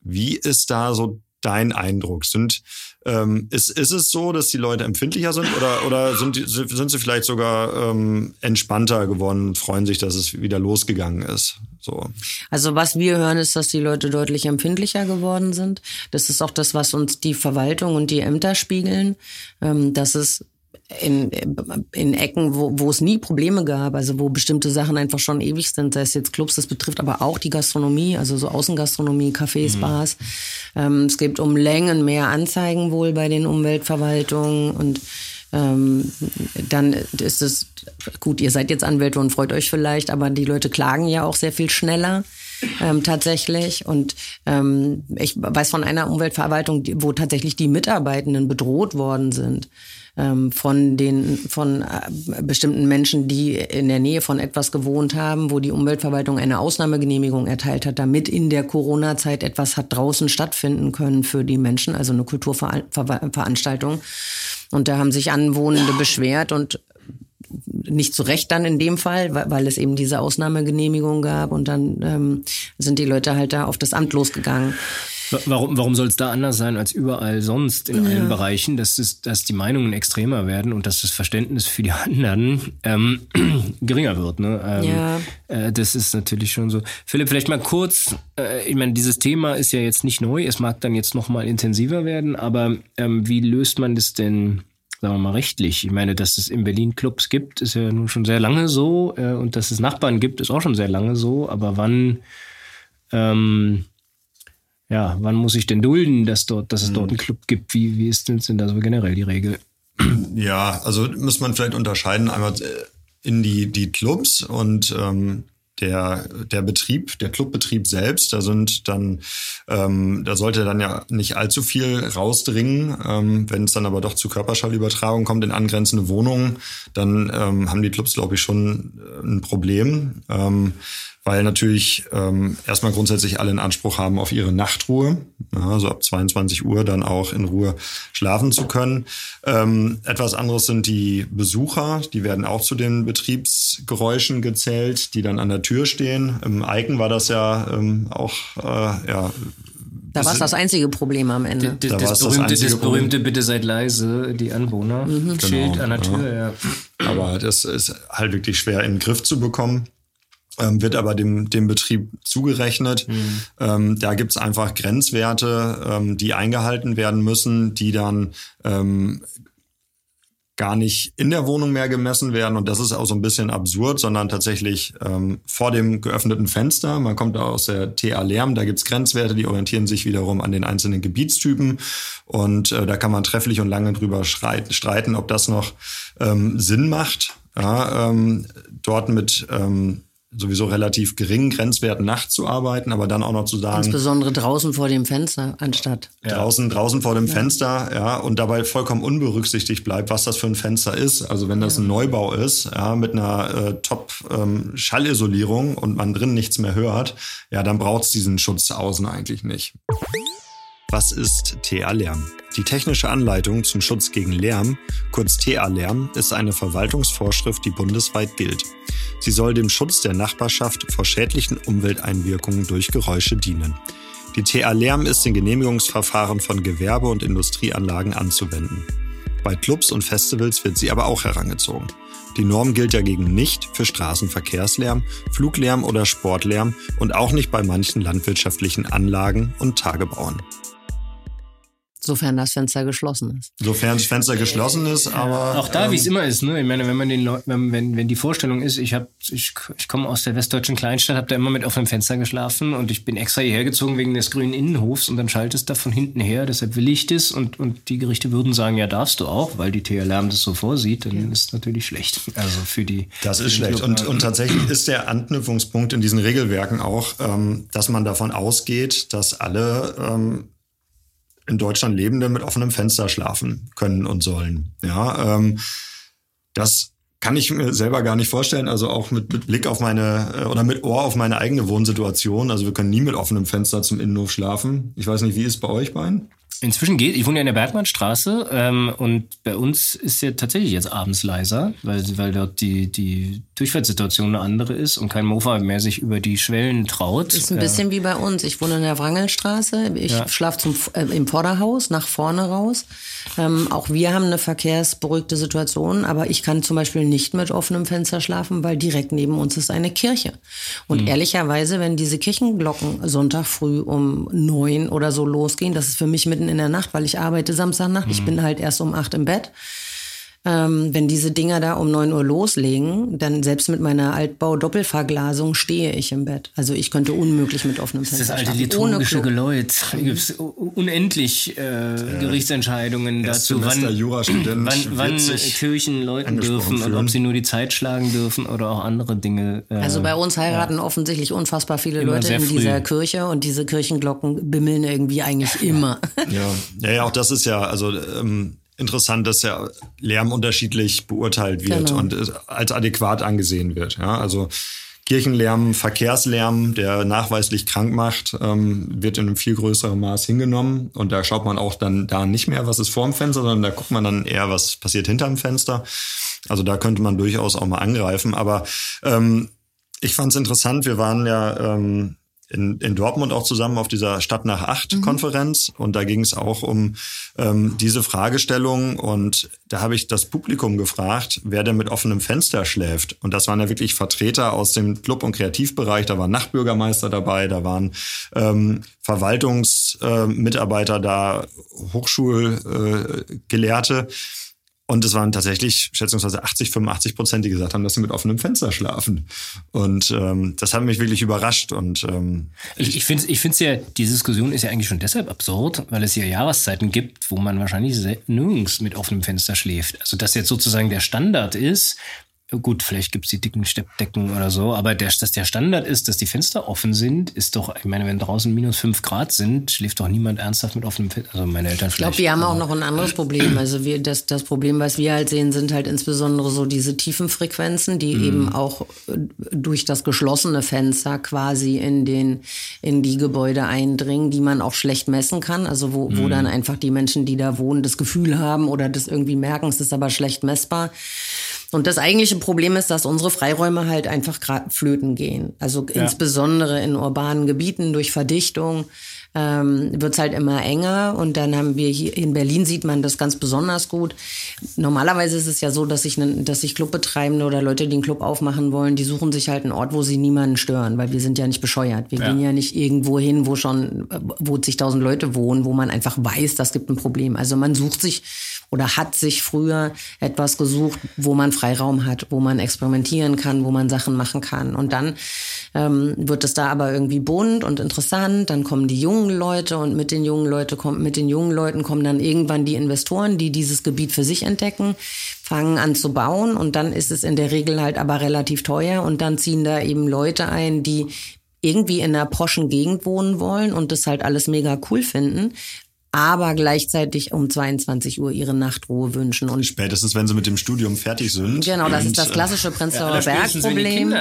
wie ist da so dein Eindruck? Sind ähm, ist, ist es so, dass die Leute empfindlicher sind oder, oder sind, die, sind sie vielleicht sogar ähm, entspannter geworden und freuen sich, dass es wieder losgegangen ist? So. Also was wir hören, ist, dass die Leute deutlich empfindlicher geworden sind. Das ist auch das, was uns die Verwaltung und die Ämter spiegeln, ähm, dass es in, in Ecken, wo, wo es nie Probleme gab, also wo bestimmte Sachen einfach schon ewig sind, sei es jetzt Clubs, das betrifft aber auch die Gastronomie, also so Außengastronomie, Cafés, mhm. Bars. Ähm, es gibt um Längen mehr Anzeigen wohl bei den Umweltverwaltungen und ähm, dann ist es gut, ihr seid jetzt Anwälte und freut euch vielleicht, aber die Leute klagen ja auch sehr viel schneller. Ähm, tatsächlich. Und ähm, ich weiß von einer Umweltverwaltung, wo tatsächlich die Mitarbeitenden bedroht worden sind ähm, von den von äh, bestimmten Menschen, die in der Nähe von etwas gewohnt haben, wo die Umweltverwaltung eine Ausnahmegenehmigung erteilt hat, damit in der Corona-Zeit etwas hat draußen stattfinden können für die Menschen, also eine Kulturveranstaltung. Und da haben sich Anwohnende beschwert und nicht zu Recht dann in dem Fall, weil, es eben diese Ausnahmegenehmigung gab und dann ähm, sind die Leute halt da auf das Amt losgegangen. Warum, warum soll es da anders sein als überall sonst in ja. allen Bereichen, dass, es, dass die Meinungen extremer werden und dass das Verständnis für die anderen ähm, geringer wird? Ne? Ähm, ja. Äh, das ist natürlich schon so. Philipp, vielleicht mal kurz, äh, ich meine, dieses Thema ist ja jetzt nicht neu, es mag dann jetzt nochmal intensiver werden, aber ähm, wie löst man das denn? Sagen wir mal, rechtlich. Ich meine, dass es in Berlin Clubs gibt, ist ja nun schon sehr lange so. Äh, und dass es Nachbarn gibt, ist auch schon sehr lange so. Aber wann ähm, ja, wann muss ich denn dulden, dass, dort, dass es dort einen hm. Club gibt? Wie, wie ist denn, da so generell die Regel? Ja, also muss man vielleicht unterscheiden einmal äh, in die, die Clubs und ähm, der, der Betrieb, der Clubbetrieb selbst, da sind dann, ähm, da sollte dann ja nicht allzu viel rausdringen. Ähm, Wenn es dann aber doch zu Körperschallübertragung kommt in angrenzende Wohnungen, dann ähm, haben die Clubs, glaube ich, schon äh, ein Problem. Ähm, weil natürlich ähm, erstmal grundsätzlich alle einen Anspruch haben auf ihre Nachtruhe, ja, also ab 22 Uhr dann auch in Ruhe schlafen zu können. Ähm, etwas anderes sind die Besucher, die werden auch zu den Betriebsgeräuschen gezählt, die dann an der Tür stehen. Im Icon war das ja ähm, auch äh, ja, da war es das einzige Problem am Ende. Das, das, das, berühmte, das berühmte Bitte seid leise, die Anwohner. Mhm. Schild genau, an der Tür, ja. ja. Aber das ist halt wirklich schwer in den Griff zu bekommen ähm, wird aber dem, dem Betrieb zugerechnet. Mhm. Ähm, da gibt's einfach Grenzwerte, ähm, die eingehalten werden müssen, die dann ähm, gar nicht in der Wohnung mehr gemessen werden. Und das ist auch so ein bisschen absurd, sondern tatsächlich ähm, vor dem geöffneten Fenster. Man kommt da aus der TA Lärm, da gibt's Grenzwerte, die orientieren sich wiederum an den einzelnen Gebietstypen. Und äh, da kann man trefflich und lange drüber streiten, ob das noch ähm, Sinn macht. Ja, ähm, dort mit ähm, sowieso relativ geringen Grenzwerten nachts zu arbeiten, aber dann auch noch zu sagen. Insbesondere draußen vor dem Fenster anstatt. Draußen, draußen vor dem ja. Fenster, ja, und dabei vollkommen unberücksichtigt bleibt, was das für ein Fenster ist. Also wenn das ein Neubau ist, ja, mit einer äh, Top-Schallisolierung ähm, und man drin nichts mehr hört, ja, dann braucht es diesen Schutz außen eigentlich nicht. Was ist TA-Lärm? Die technische Anleitung zum Schutz gegen Lärm, kurz TA-Lärm, ist eine Verwaltungsvorschrift, die bundesweit gilt. Sie soll dem Schutz der Nachbarschaft vor schädlichen Umwelteinwirkungen durch Geräusche dienen. Die TA-Lärm ist in Genehmigungsverfahren von Gewerbe- und Industrieanlagen anzuwenden. Bei Clubs und Festivals wird sie aber auch herangezogen. Die Norm gilt dagegen nicht für Straßenverkehrslärm, Fluglärm oder Sportlärm und auch nicht bei manchen landwirtschaftlichen Anlagen und Tagebauen. Sofern das Fenster geschlossen ist. Sofern das Fenster geschlossen ist, aber. Auch da, ähm, wie es immer ist, ne? Ich meine, wenn man den Leuten, wenn, wenn die Vorstellung ist, ich habe, ich, ich komme aus der westdeutschen Kleinstadt, habe da immer mit offenem Fenster geschlafen und ich bin extra hierher gezogen wegen des grünen Innenhofs und dann schaltet es da von hinten her, deshalb will ich das und, und die Gerichte würden sagen, ja, darfst du auch, weil die TLR das so vorsieht, dann ja. ist natürlich schlecht. Also für die. Das ist schlecht. Und, und tatsächlich ist der Anknüpfungspunkt in diesen Regelwerken auch, ähm, dass man davon ausgeht, dass alle ähm, in Deutschland Lebende mit offenem Fenster schlafen können und sollen. Ja, ähm, das kann ich mir selber gar nicht vorstellen. Also auch mit, mit Blick auf meine äh, oder mit Ohr auf meine eigene Wohnsituation. Also wir können nie mit offenem Fenster zum Innenhof schlafen. Ich weiß nicht, wie ist bei euch beiden? Inzwischen geht, ich wohne ja in der Bergmannstraße ähm, und bei uns ist ja tatsächlich jetzt abends leiser, weil, weil dort die, die Durchfahrtssituation eine andere ist und kein Mofa mehr sich über die Schwellen traut. Das ist ein bisschen wie bei uns. Ich wohne in der Wrangelstraße. Ich ja. schlafe äh, im Vorderhaus, nach vorne raus. Ähm, auch wir haben eine verkehrsberuhigte Situation, aber ich kann zum Beispiel nicht mit offenem Fenster schlafen, weil direkt neben uns ist eine Kirche. Und mhm. ehrlicherweise, wenn diese Kirchenglocken Sonntag früh um neun oder so losgehen, das ist für mich mitten in der Nacht, weil ich arbeite Samstagnacht. Mhm. Ich bin halt erst um acht im Bett. Ähm, wenn diese Dinger da um neun Uhr loslegen, dann selbst mit meiner Altbau-Doppelverglasung stehe ich im Bett. Also ich könnte unmöglich mit offenem Fenster Das alte liturgische Geläut. Da gibt es unendlich äh, äh, Gerichtsentscheidungen dazu, wann, wann, wann Kirchen läuten dürfen und ob sie nur die Zeit schlagen dürfen oder auch andere Dinge. Äh, also bei uns heiraten ja. offensichtlich unfassbar viele Leute in dieser Kirche und diese Kirchenglocken bimmeln irgendwie eigentlich immer. Ja, ja, ja auch das ist ja, also ähm, interessant, dass ja Lärm unterschiedlich beurteilt wird genau. und als adäquat angesehen wird. Ja, also Kirchenlärm, Verkehrslärm, der nachweislich krank macht, ähm, wird in einem viel größeren Maß hingenommen. Und da schaut man auch dann da nicht mehr, was ist vor dem Fenster, sondern da guckt man dann eher, was passiert hinterm Fenster. Also da könnte man durchaus auch mal angreifen. Aber ähm, ich fand es interessant, wir waren ja ähm, in, in Dortmund auch zusammen auf dieser Stadt nach acht mhm. Konferenz und da ging es auch um ähm, diese Fragestellung und da habe ich das Publikum gefragt, wer denn mit offenem Fenster schläft und das waren ja wirklich Vertreter aus dem Club- und Kreativbereich, da waren Nachtbürgermeister dabei, da waren ähm, Verwaltungsmitarbeiter äh, da, Hochschulgelehrte. Äh, und es waren tatsächlich schätzungsweise 80, 85 Prozent, die gesagt haben, dass sie mit offenem Fenster schlafen. Und ähm, das hat mich wirklich überrascht. Und ähm, ich, ich finde ich finde ja, die Diskussion ist ja eigentlich schon deshalb absurd, weil es ja Jahreszeiten gibt, wo man wahrscheinlich nirgends mit offenem Fenster schläft. Also dass jetzt sozusagen der Standard ist, Gut, vielleicht gibt's die dicken Steppdecken oder so, aber der, dass der Standard ist, dass die Fenster offen sind, ist doch, ich meine, wenn draußen minus fünf Grad sind, schläft doch niemand ernsthaft mit offenem Fenster. Also meine Eltern Ich glaube, die haben auch noch ein anderes Problem. Also wir, das, das Problem, was wir halt sehen, sind halt insbesondere so diese tiefen Frequenzen, die mhm. eben auch äh, durch das geschlossene Fenster quasi in den, in die Gebäude eindringen, die man auch schlecht messen kann. Also wo, mhm. wo dann einfach die Menschen, die da wohnen, das Gefühl haben oder das irgendwie merken, es ist aber schlecht messbar. Und das eigentliche Problem ist, dass unsere Freiräume halt einfach flöten gehen. Also ja. insbesondere in urbanen Gebieten durch Verdichtung ähm, wird es halt immer enger. Und dann haben wir hier in Berlin sieht man das ganz besonders gut. Normalerweise ist es ja so, dass sich, dass sich Clubbetreibende oder Leute, die einen Club aufmachen wollen, die suchen sich halt einen Ort, wo sie niemanden stören, weil wir sind ja nicht bescheuert. Wir ja. gehen ja nicht irgendwo hin, wo schon, wo zigtausend Leute wohnen, wo man einfach weiß, das gibt ein Problem. Also man sucht sich oder hat sich früher etwas gesucht, wo man Freiraum hat, wo man experimentieren kann, wo man Sachen machen kann. Und dann ähm, wird es da aber irgendwie bunt und interessant. Dann kommen die jungen Leute und mit den jungen Leute kommt mit den jungen Leuten kommen dann irgendwann die Investoren, die dieses Gebiet für sich entdecken, fangen an zu bauen und dann ist es in der Regel halt aber relativ teuer und dann ziehen da eben Leute ein, die irgendwie in einer poschen Gegend wohnen wollen und das halt alles mega cool finden, aber gleichzeitig um 22 Uhr ihre Nachtruhe wünschen. Und Spätestens, wenn sie mit dem Studium fertig sind. Genau, das ist das klassische Prenzlauer ja, Berg-Problem.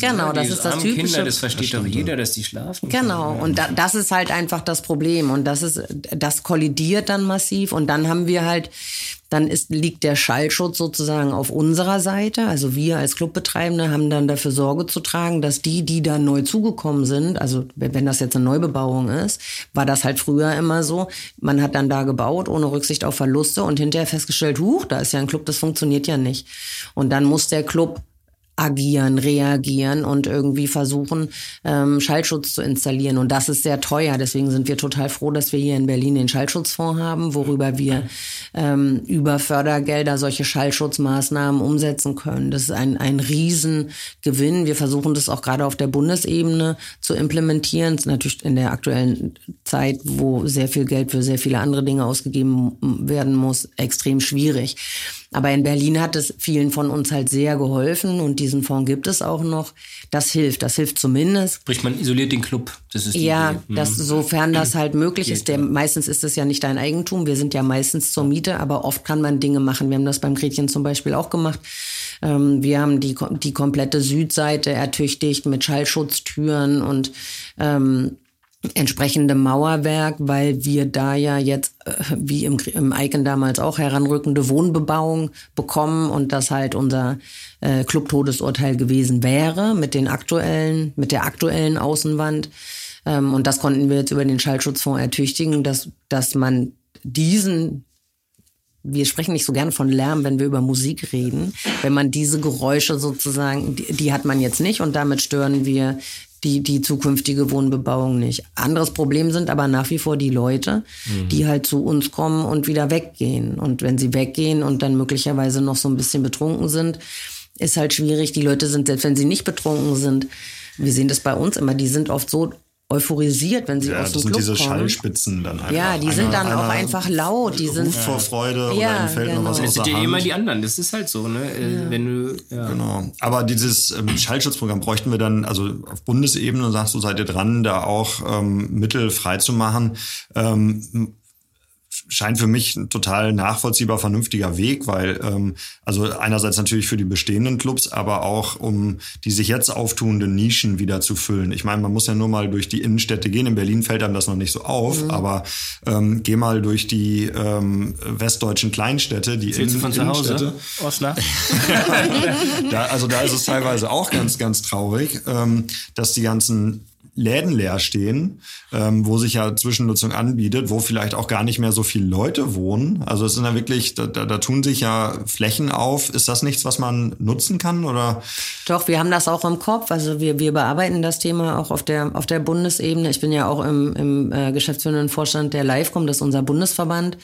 Genau, das ist das typische. Kinder, das versteht doch jeder, dass die schlafen. Genau, können. und da, das ist halt einfach das Problem. Und das ist, das kollidiert dann massiv. Und dann haben wir halt dann ist, liegt der Schallschutz sozusagen auf unserer Seite. Also wir als Clubbetreibende haben dann dafür Sorge zu tragen, dass die, die da neu zugekommen sind, also wenn das jetzt eine Neubebauung ist, war das halt früher immer so. Man hat dann da gebaut ohne Rücksicht auf Verluste und hinterher festgestellt, huch, da ist ja ein Club, das funktioniert ja nicht. Und dann muss der Club agieren, reagieren und irgendwie versuchen, ähm, Schallschutz zu installieren. Und das ist sehr teuer. Deswegen sind wir total froh, dass wir hier in Berlin den Schallschutzfonds haben, worüber wir ähm, über Fördergelder solche Schallschutzmaßnahmen umsetzen können. Das ist ein, ein Riesengewinn. Wir versuchen das auch gerade auf der Bundesebene zu implementieren. Das ist natürlich in der aktuellen Zeit, wo sehr viel Geld für sehr viele andere Dinge ausgegeben werden muss, extrem schwierig. Aber in Berlin hat es vielen von uns halt sehr geholfen und diesen Fonds gibt es auch noch. Das hilft, das hilft zumindest. Sprich, man isoliert den Club. Das ist ja, Idee. das, mhm. sofern das halt möglich ist. Der, meistens ist es ja nicht dein Eigentum. Wir sind ja meistens zur Miete, aber oft kann man Dinge machen. Wir haben das beim Gretchen zum Beispiel auch gemacht. Ähm, wir haben die, die komplette Südseite ertüchtigt mit Schallschutztüren und ähm, entsprechende Mauerwerk, weil wir da ja jetzt, äh, wie im, im Icon damals auch, heranrückende Wohnbebauung bekommen und das halt unser äh, Club-Todesurteil gewesen wäre mit den aktuellen, mit der aktuellen Außenwand. Ähm, und das konnten wir jetzt über den Schallschutzfonds ertüchtigen, dass, dass man diesen wir sprechen nicht so gerne von Lärm, wenn wir über Musik reden. Wenn man diese Geräusche sozusagen, die, die, hat man jetzt nicht und damit stören wir die, die zukünftige Wohnbebauung nicht. Anderes Problem sind aber nach wie vor die Leute, mhm. die halt zu uns kommen und wieder weggehen. Und wenn sie weggehen und dann möglicherweise noch so ein bisschen betrunken sind, ist halt schwierig. Die Leute sind, selbst wenn sie nicht betrunken sind, wir sehen das bei uns immer, die sind oft so euphorisiert, wenn sie ja, aus dem Club kommen. das sind diese Schallspitzen dann einfach. Ja, die einer, sind dann auch einfach laut. Die sind vor Freude ja, oder fällt genau. noch was aus der Hand. ja immer die anderen, das ist halt so, ne? Äh, ja. Wenn du, ja. Genau. Aber dieses ähm, Schallschutzprogramm bräuchten wir dann, also auf Bundesebene, sagst du, seid ihr dran, da auch ähm, Mittel freizumachen. Ähm, scheint für mich ein total nachvollziehbar vernünftiger Weg, weil ähm, also einerseits natürlich für die bestehenden Clubs, aber auch um die sich jetzt auftuenden Nischen wieder zu füllen. Ich meine, man muss ja nur mal durch die Innenstädte gehen. In Berlin fällt einem das noch nicht so auf, mhm. aber ähm, geh mal durch die ähm, westdeutschen Kleinstädte, die Innen, von zu Hause, Osler? da, also da ist es teilweise auch ganz, ganz traurig, ähm, dass die ganzen Läden leer stehen, ähm, wo sich ja Zwischennutzung anbietet, wo vielleicht auch gar nicht mehr so viele Leute wohnen. Also es sind ja wirklich, da, da, da tun sich ja Flächen auf. Ist das nichts, was man nutzen kann oder? Doch, wir haben das auch im Kopf. Also wir, wir bearbeiten das Thema auch auf der, auf der Bundesebene. Ich bin ja auch im, im äh, geschäftsführenden Vorstand der Livecom, das ist unser Bundesverband.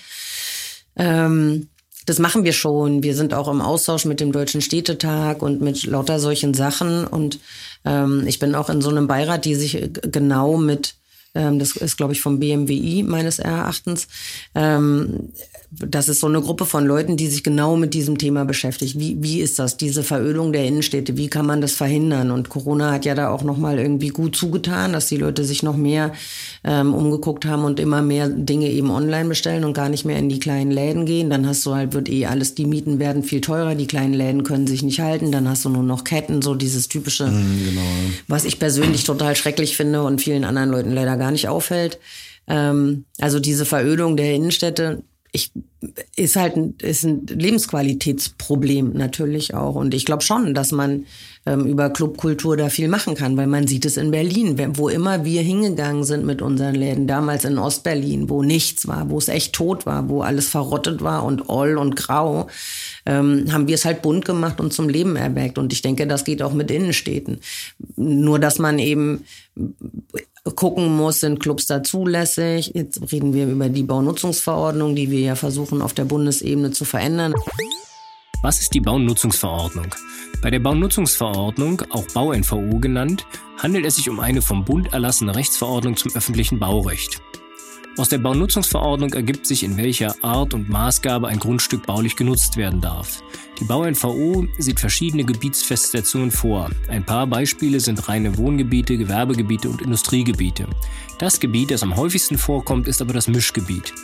Ähm, das machen wir schon. Wir sind auch im Austausch mit dem Deutschen Städtetag und mit lauter solchen Sachen. Und ähm, ich bin auch in so einem Beirat, die sich genau mit, ähm, das ist glaube ich vom BMWI meines Erachtens, ähm, das ist so eine Gruppe von Leuten, die sich genau mit diesem Thema beschäftigt. Wie, wie ist das, diese Verödung der Innenstädte? Wie kann man das verhindern? Und Corona hat ja da auch nochmal irgendwie gut zugetan, dass die Leute sich noch mehr ähm, umgeguckt haben und immer mehr Dinge eben online bestellen und gar nicht mehr in die kleinen Läden gehen. Dann hast du halt, wird eh alles, die Mieten werden viel teurer, die kleinen Läden können sich nicht halten. Dann hast du nur noch Ketten, so dieses typische, mm, genau. was ich persönlich total schrecklich finde und vielen anderen Leuten leider gar nicht auffällt. Ähm, also diese Verödung der Innenstädte, ich, ist halt ein, ist ein Lebensqualitätsproblem natürlich auch. Und ich glaube schon, dass man ähm, über Clubkultur da viel machen kann, weil man sieht es in Berlin, wo immer wir hingegangen sind mit unseren Läden, damals in Ostberlin, wo nichts war, wo es echt tot war, wo alles verrottet war und oll und grau, ähm, haben wir es halt bunt gemacht und zum Leben erweckt. Und ich denke, das geht auch mit Innenstädten. Nur, dass man eben gucken muss, sind Clubs da zulässig. Jetzt reden wir über die Baunutzungsverordnung, die wir ja versuchen auf der Bundesebene zu verändern. Was ist die Baunutzungsverordnung? Bei der Baunutzungsverordnung, auch Bau-NVO genannt, handelt es sich um eine vom Bund erlassene Rechtsverordnung zum öffentlichen Baurecht. Aus der Baunutzungsverordnung ergibt sich, in welcher Art und Maßgabe ein Grundstück baulich genutzt werden darf. Die BauNVO sieht verschiedene Gebietsfestsetzungen vor. Ein paar Beispiele sind reine Wohngebiete, Gewerbegebiete und Industriegebiete. Das Gebiet, das am häufigsten vorkommt, ist aber das Mischgebiet.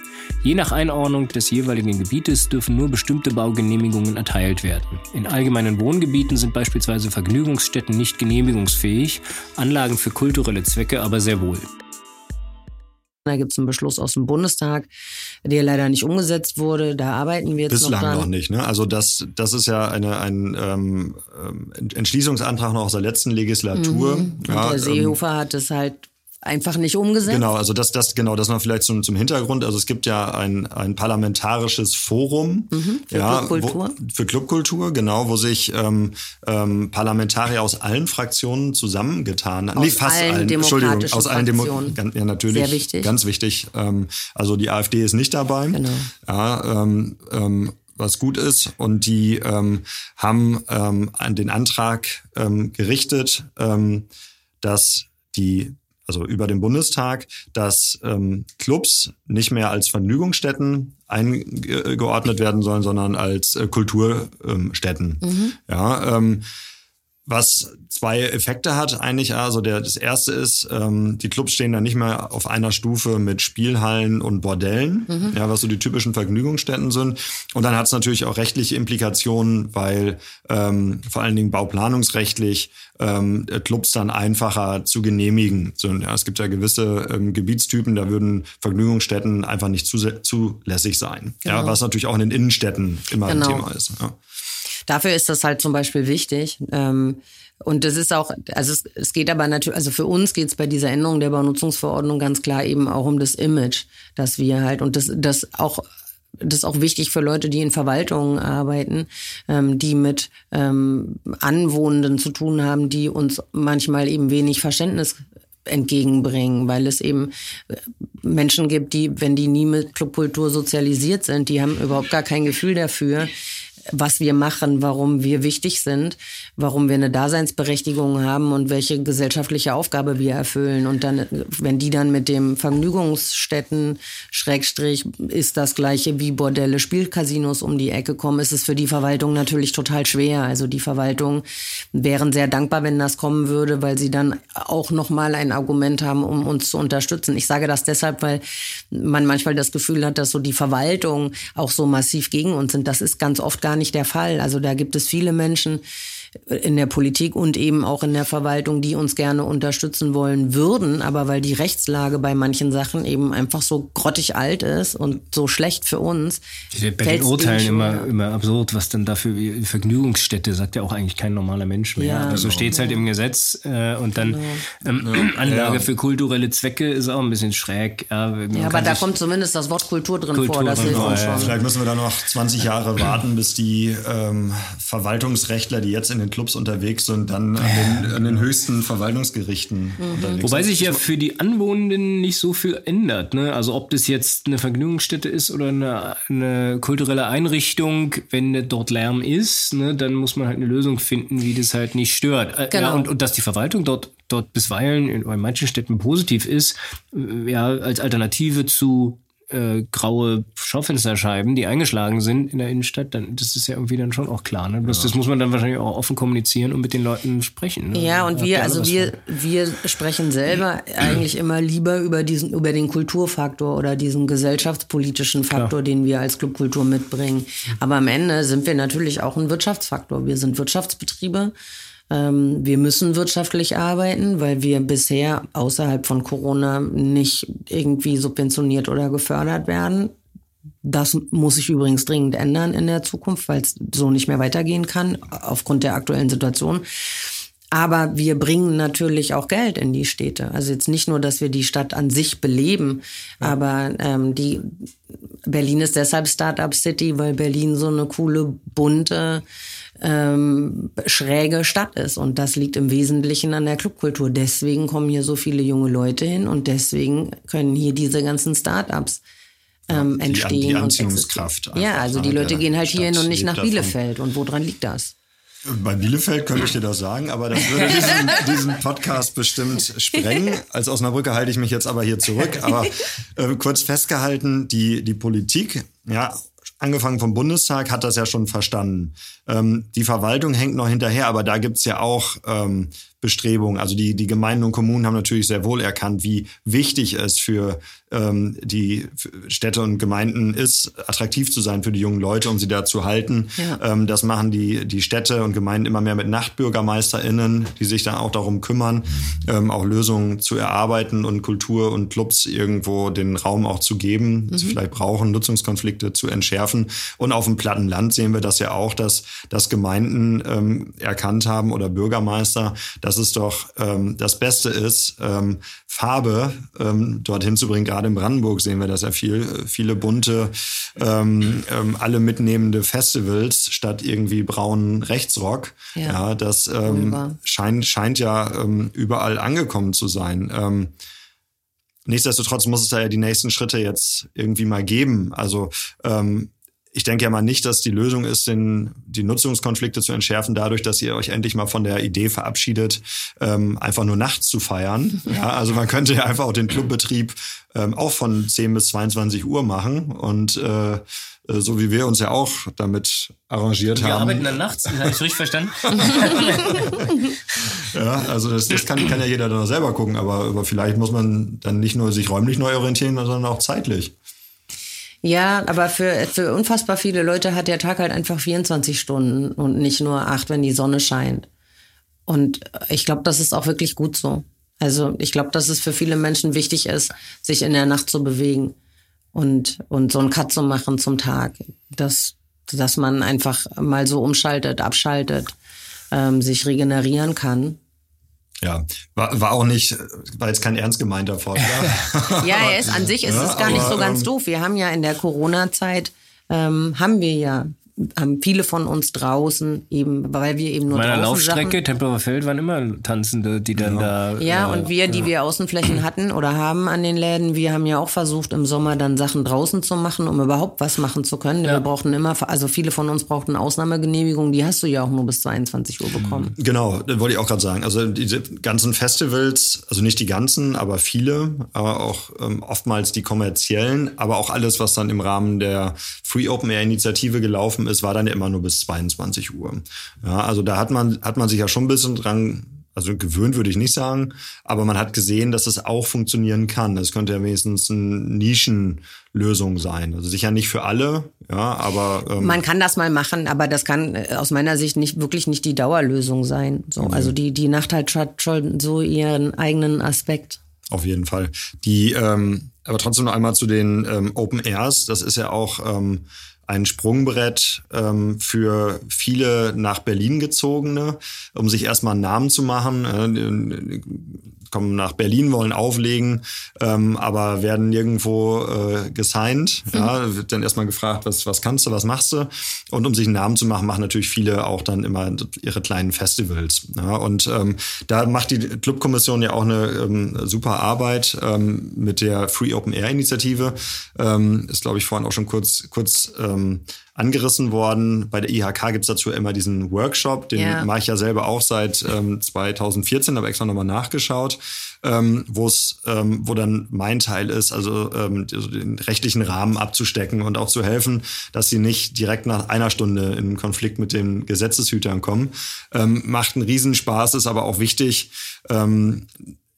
Je nach Einordnung des jeweiligen Gebietes dürfen nur bestimmte Baugenehmigungen erteilt werden. In allgemeinen Wohngebieten sind beispielsweise Vergnügungsstätten nicht genehmigungsfähig, Anlagen für kulturelle Zwecke aber sehr wohl. Da gibt es einen Beschluss aus dem Bundestag, der leider nicht umgesetzt wurde. Da arbeiten wir jetzt Bislang noch dran. noch nicht. Ne? Also das, das ist ja eine, ein ähm, Entschließungsantrag noch aus der letzten Legislatur. Mhm. Ja, der ähm, Seehofer ähm, hat es halt einfach nicht umgesetzt. Genau, also das, das, genau, das noch vielleicht zum, zum Hintergrund. Also es gibt ja ein, ein parlamentarisches Forum mhm, für ja, Clubkultur. Wo, für Clubkultur, genau, wo sich ähm, ähm, Parlamentarier aus allen Fraktionen zusammengetan haben. Nee, fast allen, allen Entschuldigung, aus allen Demokratien. Ja, natürlich. Sehr wichtig. Ganz wichtig. Ähm, also die AfD ist nicht dabei. Genau. Ja, ähm, ähm, was gut ist. Und die ähm, haben ähm, an den Antrag ähm, gerichtet, ähm, dass die also über den Bundestag, dass ähm, Clubs nicht mehr als Vergnügungsstätten eingeordnet werden sollen, sondern als äh, Kulturstätten. Mhm. Ja, ähm, was zwei Effekte hat eigentlich. Also der, das erste ist, ähm, die Clubs stehen dann nicht mehr auf einer Stufe mit Spielhallen und Bordellen, mhm. ja, was so die typischen Vergnügungsstätten sind. Und dann hat es natürlich auch rechtliche Implikationen, weil ähm, vor allen Dingen bauplanungsrechtlich ähm, Clubs dann einfacher zu genehmigen sind. Ja, es gibt ja gewisse ähm, Gebietstypen, da würden Vergnügungsstätten einfach nicht zulässig sein. Genau. Ja, was natürlich auch in den Innenstädten immer genau. ein Thema ist. Ja. Dafür ist das halt zum Beispiel wichtig. Ähm, und das ist auch, also es, es geht aber natürlich, also für uns geht es bei dieser Änderung der Baunutzungsverordnung ganz klar eben auch um das Image, dass wir halt, und das, das auch das ist auch wichtig für Leute, die in Verwaltungen arbeiten, ähm, die mit ähm, Anwohnenden zu tun haben, die uns manchmal eben wenig Verständnis entgegenbringen, weil es eben äh, Menschen gibt, die, wenn die nie mit Clubkultur sozialisiert sind, die haben überhaupt gar kein Gefühl dafür, was wir machen, warum wir wichtig sind, warum wir eine Daseinsberechtigung haben und welche gesellschaftliche Aufgabe wir erfüllen. Und dann, wenn die dann mit dem Vergnügungsstätten, Schrägstrich, ist das gleiche wie Bordelle, Spielcasinos um die Ecke kommen, ist es für die Verwaltung natürlich total schwer. Also die Verwaltung wären sehr dankbar, wenn das kommen würde, weil sie dann auch nochmal ein Argument haben, um uns zu unterstützen. Ich sage das deshalb, weil man manchmal das Gefühl hat, dass so die Verwaltung auch so massiv gegen uns sind. Das ist ganz oft gar nicht der Fall. Also da gibt es viele Menschen, in der Politik und eben auch in der Verwaltung, die uns gerne unterstützen wollen würden, aber weil die Rechtslage bei manchen Sachen eben einfach so grottig alt ist und so schlecht für uns. Bei den Urteilen immer, immer absurd, was dann dafür wie Vergnügungsstätte sagt ja auch eigentlich kein normaler Mensch mehr. Ja, also genau. steht es halt im Gesetz äh, und dann genau. ähm, ja. Anlage ja. für kulturelle Zwecke ist auch ein bisschen schräg. Ja, ja aber da kommt zumindest das Wort Kultur drin Kultur vor. Das hilft uns schon. Vielleicht müssen wir da noch 20 Jahre warten, bis die ähm, Verwaltungsrechtler, die jetzt in den Clubs unterwegs sind, dann an den, an den höchsten Verwaltungsgerichten mhm. unterwegs Wobei sich ja für die Anwohnenden nicht so viel ändert. Ne? Also ob das jetzt eine Vergnügungsstätte ist oder eine, eine kulturelle Einrichtung, wenn dort Lärm ist, ne, dann muss man halt eine Lösung finden, wie das halt nicht stört. Äh, genau. Ja, und, und dass die Verwaltung dort dort bisweilen in, in manchen Städten positiv ist, äh, ja, als Alternative zu äh, graue Schaufensterscheiben, die eingeschlagen sind in der Innenstadt, dann das ist ja irgendwie dann schon auch klar. Ne? Bloß ja. das muss man dann wahrscheinlich auch offen kommunizieren und mit den Leuten sprechen. Ne? Ja, und wir, also wir, wir sprechen selber eigentlich immer lieber über diesen, über den Kulturfaktor oder diesen gesellschaftspolitischen Faktor, Klar. den wir als Clubkultur mitbringen. Aber am Ende sind wir natürlich auch ein Wirtschaftsfaktor. Wir sind Wirtschaftsbetriebe. Ähm, wir müssen wirtschaftlich arbeiten, weil wir bisher außerhalb von Corona nicht irgendwie subventioniert oder gefördert werden. Das muss sich übrigens dringend ändern in der Zukunft, weil es so nicht mehr weitergehen kann aufgrund der aktuellen Situation. Aber wir bringen natürlich auch Geld in die Städte. Also jetzt nicht nur, dass wir die Stadt an sich beleben, ja. aber ähm, die Berlin ist deshalb Startup City, weil Berlin so eine coole, bunte, ähm, schräge Stadt ist. Und das liegt im Wesentlichen an der Clubkultur. Deswegen kommen hier so viele junge Leute hin und deswegen können hier diese ganzen Startups ähm, die, entstehen. Die Anziehungskraft. Und ja, also die Leute gehen halt hier hin und nicht nach Bielefeld. Und woran liegt das? Bei Bielefeld könnte ich dir das sagen, aber das würde diesen, diesen Podcast bestimmt sprengen. Als Osnabrücker halte ich mich jetzt aber hier zurück. Aber äh, kurz festgehalten, die, die Politik, ja, angefangen vom Bundestag, hat das ja schon verstanden. Ähm, die Verwaltung hängt noch hinterher, aber da gibt's ja auch ähm, Bestrebungen. Also die, die Gemeinden und Kommunen haben natürlich sehr wohl erkannt, wie wichtig es für ähm, die Städte und Gemeinden ist, attraktiv zu sein für die jungen Leute, um sie da zu halten. Ja. Ähm, das machen die, die Städte und Gemeinden immer mehr mit NachtbürgermeisterInnen, die sich dann auch darum kümmern, ähm, auch Lösungen zu erarbeiten und Kultur und Clubs irgendwo den Raum auch zu geben, mhm. sie vielleicht brauchen, Nutzungskonflikte zu entschärfen. Und auf dem platten Land sehen wir das ja auch, dass, dass Gemeinden ähm, erkannt haben oder Bürgermeister, dass es doch ähm, das Beste ist, ähm, Farbe ähm, dorthin zu bringen, gerade in Brandenburg sehen wir das ja viel, viele bunte, ähm, ähm, alle mitnehmende Festivals statt irgendwie braunen Rechtsrock. Ja, ja das ähm, scheint, scheint ja ähm, überall angekommen zu sein. Ähm, nichtsdestotrotz muss es da ja die nächsten Schritte jetzt irgendwie mal geben. Also ähm, ich denke ja mal nicht, dass die Lösung ist, den, die Nutzungskonflikte zu entschärfen, dadurch, dass ihr euch endlich mal von der Idee verabschiedet, ähm, einfach nur nachts zu feiern. Ja, also man könnte ja einfach auch den Clubbetrieb ähm, auch von 10 bis 22 Uhr machen und äh, äh, so wie wir uns ja auch damit arrangiert wir haben. Wir arbeiten dann nachts, habe ich richtig verstanden? ja, also das, das kann, kann ja jeder dann selber gucken, aber, aber vielleicht muss man dann nicht nur sich räumlich neu orientieren, sondern auch zeitlich. Ja, aber für, für unfassbar viele Leute hat der Tag halt einfach 24 Stunden und nicht nur acht, wenn die Sonne scheint. Und ich glaube, das ist auch wirklich gut so. Also ich glaube, dass es für viele Menschen wichtig ist, sich in der Nacht zu bewegen und, und so einen Cut zu machen zum Tag. Dass, dass man einfach mal so umschaltet, abschaltet, ähm, sich regenerieren kann. Ja, war, war auch nicht, war jetzt kein ernst gemeinter Vorschlag. ja, er ist an sich ist ja, es gar aber, nicht so ganz ähm, doof. Wir haben ja in der Corona-Zeit ähm, haben wir ja haben viele von uns draußen, eben, weil wir eben nur Bei draußen Laufstrecke, Sachen, Tempelhofer Feld waren immer Tanzende, die dann ja. da. Ja, äh, und wir, die ja. wir Außenflächen hatten oder haben an den Läden, wir haben ja auch versucht, im Sommer dann Sachen draußen zu machen, um überhaupt was machen zu können. Ja. Wir brauchten immer, also viele von uns brauchten Ausnahmegenehmigung, die hast du ja auch nur bis 22 Uhr bekommen. Genau, das wollte ich auch gerade sagen. Also diese ganzen Festivals, also nicht die ganzen, aber viele, aber auch ähm, oftmals die kommerziellen, aber auch alles, was dann im Rahmen der Free Open Air Initiative gelaufen ist, war dann ja immer nur bis 22 Uhr. Ja, also da hat man, hat man sich ja schon ein bisschen dran also gewöhnt würde ich nicht sagen, aber man hat gesehen, dass es auch funktionieren kann. Es könnte ja wenigstens eine Nischenlösung sein. Also sicher nicht für alle, ja, aber ähm man kann das mal machen, aber das kann äh, aus meiner Sicht nicht wirklich nicht die Dauerlösung sein. So, okay. also die die Nacht hat schon so ihren eigenen Aspekt. Auf jeden Fall. Die ähm, aber trotzdem noch einmal zu den ähm, Open Airs. Das ist ja auch ähm, ein Sprungbrett ähm, für viele nach Berlin gezogene, um sich erstmal einen Namen zu machen. Äh, kommen nach Berlin, wollen auflegen, ähm, aber werden nirgendwo äh, gesigned. Ja, mhm. wird dann erstmal gefragt, was, was kannst du, was machst du? Und um sich einen Namen zu machen, machen natürlich viele auch dann immer ihre kleinen Festivals. Ja, und ähm, da macht die Clubkommission ja auch eine ähm, super Arbeit ähm, mit der Free Open Air Initiative. Ähm, ist, glaube ich, vorhin auch schon kurz, kurz ähm, angerissen worden. Bei der IHK gibt's dazu immer diesen Workshop, den Ja. mache ich ja selber auch seit ähm, 2014, habe extra nochmal nachgeschaut, ähm, wo es, ähm, wo dann mein Teil ist, also ähm, also den rechtlichen Rahmen abzustecken und auch zu helfen, dass sie nicht direkt nach einer Stunde in Konflikt mit den Gesetzeshütern kommen. Ähm, macht einen Riesenspaß, ist aber auch wichtig, ähm,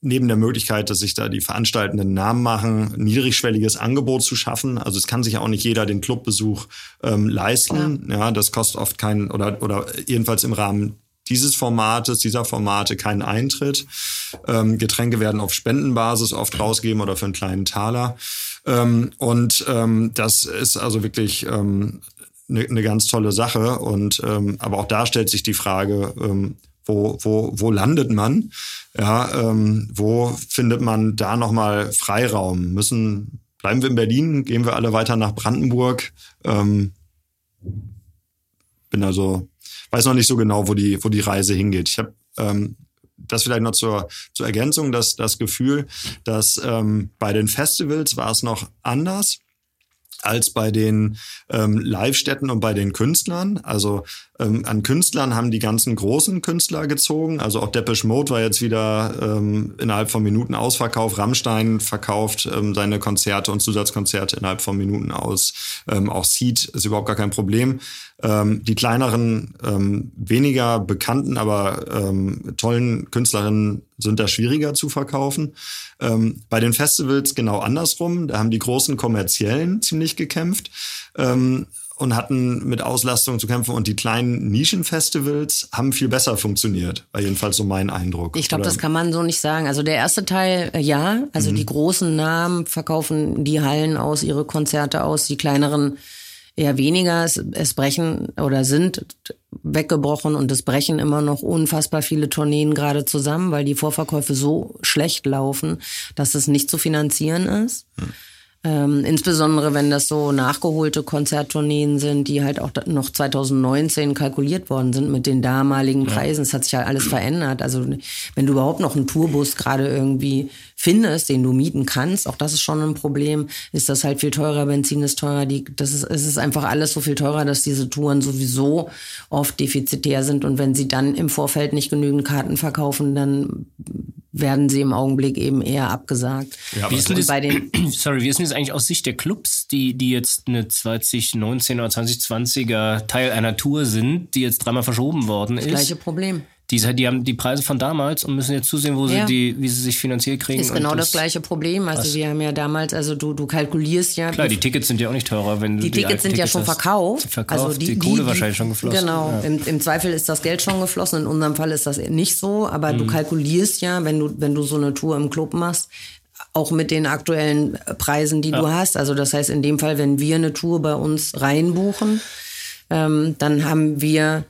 neben der Möglichkeit, dass sich da die Veranstaltenden Namen machen, ein niedrigschwelliges Angebot zu schaffen. Also es kann sich ja auch nicht jeder den Clubbesuch ähm, leisten. Ja, das kostet oft keinen oder oder jedenfalls im Rahmen dieses Formates, dieser Formate keinen Eintritt. Ähm, Getränke werden auf Spendenbasis oft rausgegeben oder für einen kleinen Taler. Ähm, und ähm, das ist also wirklich ähm, eine ne ganz tolle Sache. Und ähm, aber auch da stellt sich die Frage, ähm, wo, wo, wo landet man? Ja, ähm, wo findet man da nochmal Freiraum? Müssen, bleiben wir in Berlin? Gehen wir alle weiter nach Brandenburg? Ähm, bin also, weiß noch nicht so genau, wo die, wo die Reise hingeht. Ich habe ähm, das vielleicht noch zur, zur Ergänzung, dass das Gefühl, dass ähm, bei den Festivals war es noch anders als bei den ähm, Live-Städten und bei den Künstlern. Also ähm, an Künstlern haben die ganzen großen Künstler gezogen. Also auch Depeche Mode war jetzt wieder ähm, innerhalb von Minuten ausverkauft. Rammstein verkauft ähm, seine Konzerte und Zusatzkonzerte innerhalb von Minuten aus. Ähm, auch Seed ist überhaupt gar kein Problem. Ähm, die kleineren, ähm, weniger bekannten, aber tollen Künstlerinnen sind da schwieriger zu verkaufen. Bei den Festivals genau andersrum. Da haben die großen kommerziellen ziemlich gekämpft. Und hatten mit Auslastung zu kämpfen und die kleinen Nischenfestivals haben viel besser funktioniert, war jedenfalls so mein Eindruck. Ich glaube, das kann man so nicht sagen. Also der erste Teil, äh, ja, also die großen Namen verkaufen die Hallen aus, ihre Konzerte aus, die kleineren eher weniger. Es, es brechen oder sind weggebrochen und es brechen immer noch unfassbar viele Tourneen gerade zusammen, weil die Vorverkäufe so schlecht laufen, dass es nicht zu finanzieren ist. Ähm, insbesondere wenn das so nachgeholte Konzerttourneen sind, die halt auch noch 2019 kalkuliert worden sind mit den damaligen Preisen. Es hat sich ja alles verändert. Also wenn du überhaupt noch einen Tourbus gerade irgendwie findest, den du mieten kannst, auch das ist schon ein Problem, ist das halt viel teurer, Benzin ist teurer, die, das ist, es ist einfach alles so viel teurer, dass diese Touren sowieso oft defizitär sind und wenn sie dann im Vorfeld nicht genügend Karten verkaufen, dann werden sie im Augenblick eben eher abgesagt. Ja, Wie ist denn das, bei den sorry, wie ist denn das eigentlich aus Sicht der Clubs, die, die jetzt eine 2019 oder 2020er Teil einer Tour sind, die jetzt dreimal verschoben worden ist? gleiche Problem. Die, die haben die Preise von damals und müssen jetzt zusehen, wo Ja. sie die, wie sie sich finanziell kriegen. Ist genau das, gleiche Problem. Also wir haben ja damals, also du, du kalkulierst ja. Klar, die Tickets sind ja auch nicht teurer, wenn du die Tickets alten sind ja Tickets schon hast. verkauft. Verkauft, also die, Kohle wahrscheinlich schon geflossen. Genau. Ja. Im, Im Zweifel ist das Geld schon geflossen. In unserem Fall ist das nicht so. Aber Mhm. du kalkulierst ja, wenn du, wenn du so eine Tour im Club machst, auch mit den aktuellen Preisen, die du hast. Also das heißt, in dem Fall, wenn wir eine Tour bei uns reinbuchen, ähm, dann haben wir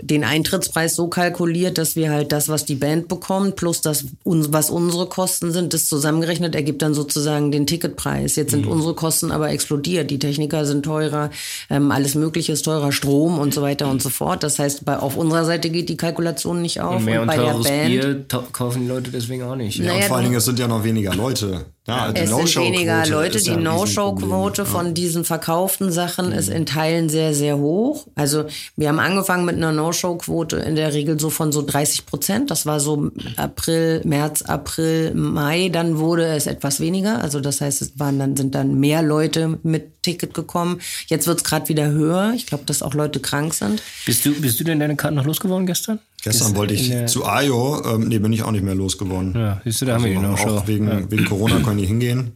den Eintrittspreis so kalkuliert, dass wir halt das, was die Band bekommt, plus das, was unsere Kosten sind, das zusammengerechnet ergibt dann sozusagen den Ticketpreis. Jetzt sind unsere Kosten aber explodiert. Die Techniker sind teurer, ähm, alles Mögliche ist teurer, Strom und so weiter und so fort. Das heißt, bei, auf unserer Seite geht die Kalkulation nicht auf. Und mehr und bei der teures Band Bier kaufen die Leute deswegen auch nicht. Ja, Naja, und vor allen Dingen, es sind ja noch weniger Leute. Ja, die es sind No-Show-Quote weniger Leute. Die ja No-Show-Quote Riesenproblem. von diesen verkauften Sachen ist in Teilen sehr, sehr hoch. Also wir haben angefangen mit einer No-Show-Quote in der Regel so von so 30 Prozent. Das war so April, März, April, Mai. Dann wurde es etwas weniger. Also das heißt, es waren dann, sind dann mehr Leute mit Ticket gekommen. Jetzt wird es gerade wieder höher. Ich glaube, dass auch Leute krank sind. Bist du, bist du denn deine Karten noch losgeworden gestern? Gestern wollte ich zu Ajo, ähm, nee, bin ich auch nicht mehr losgeworden. Ja, siehst du, da haben wir Also No-Show. Auch wegen, wegen Corona können die hingehen.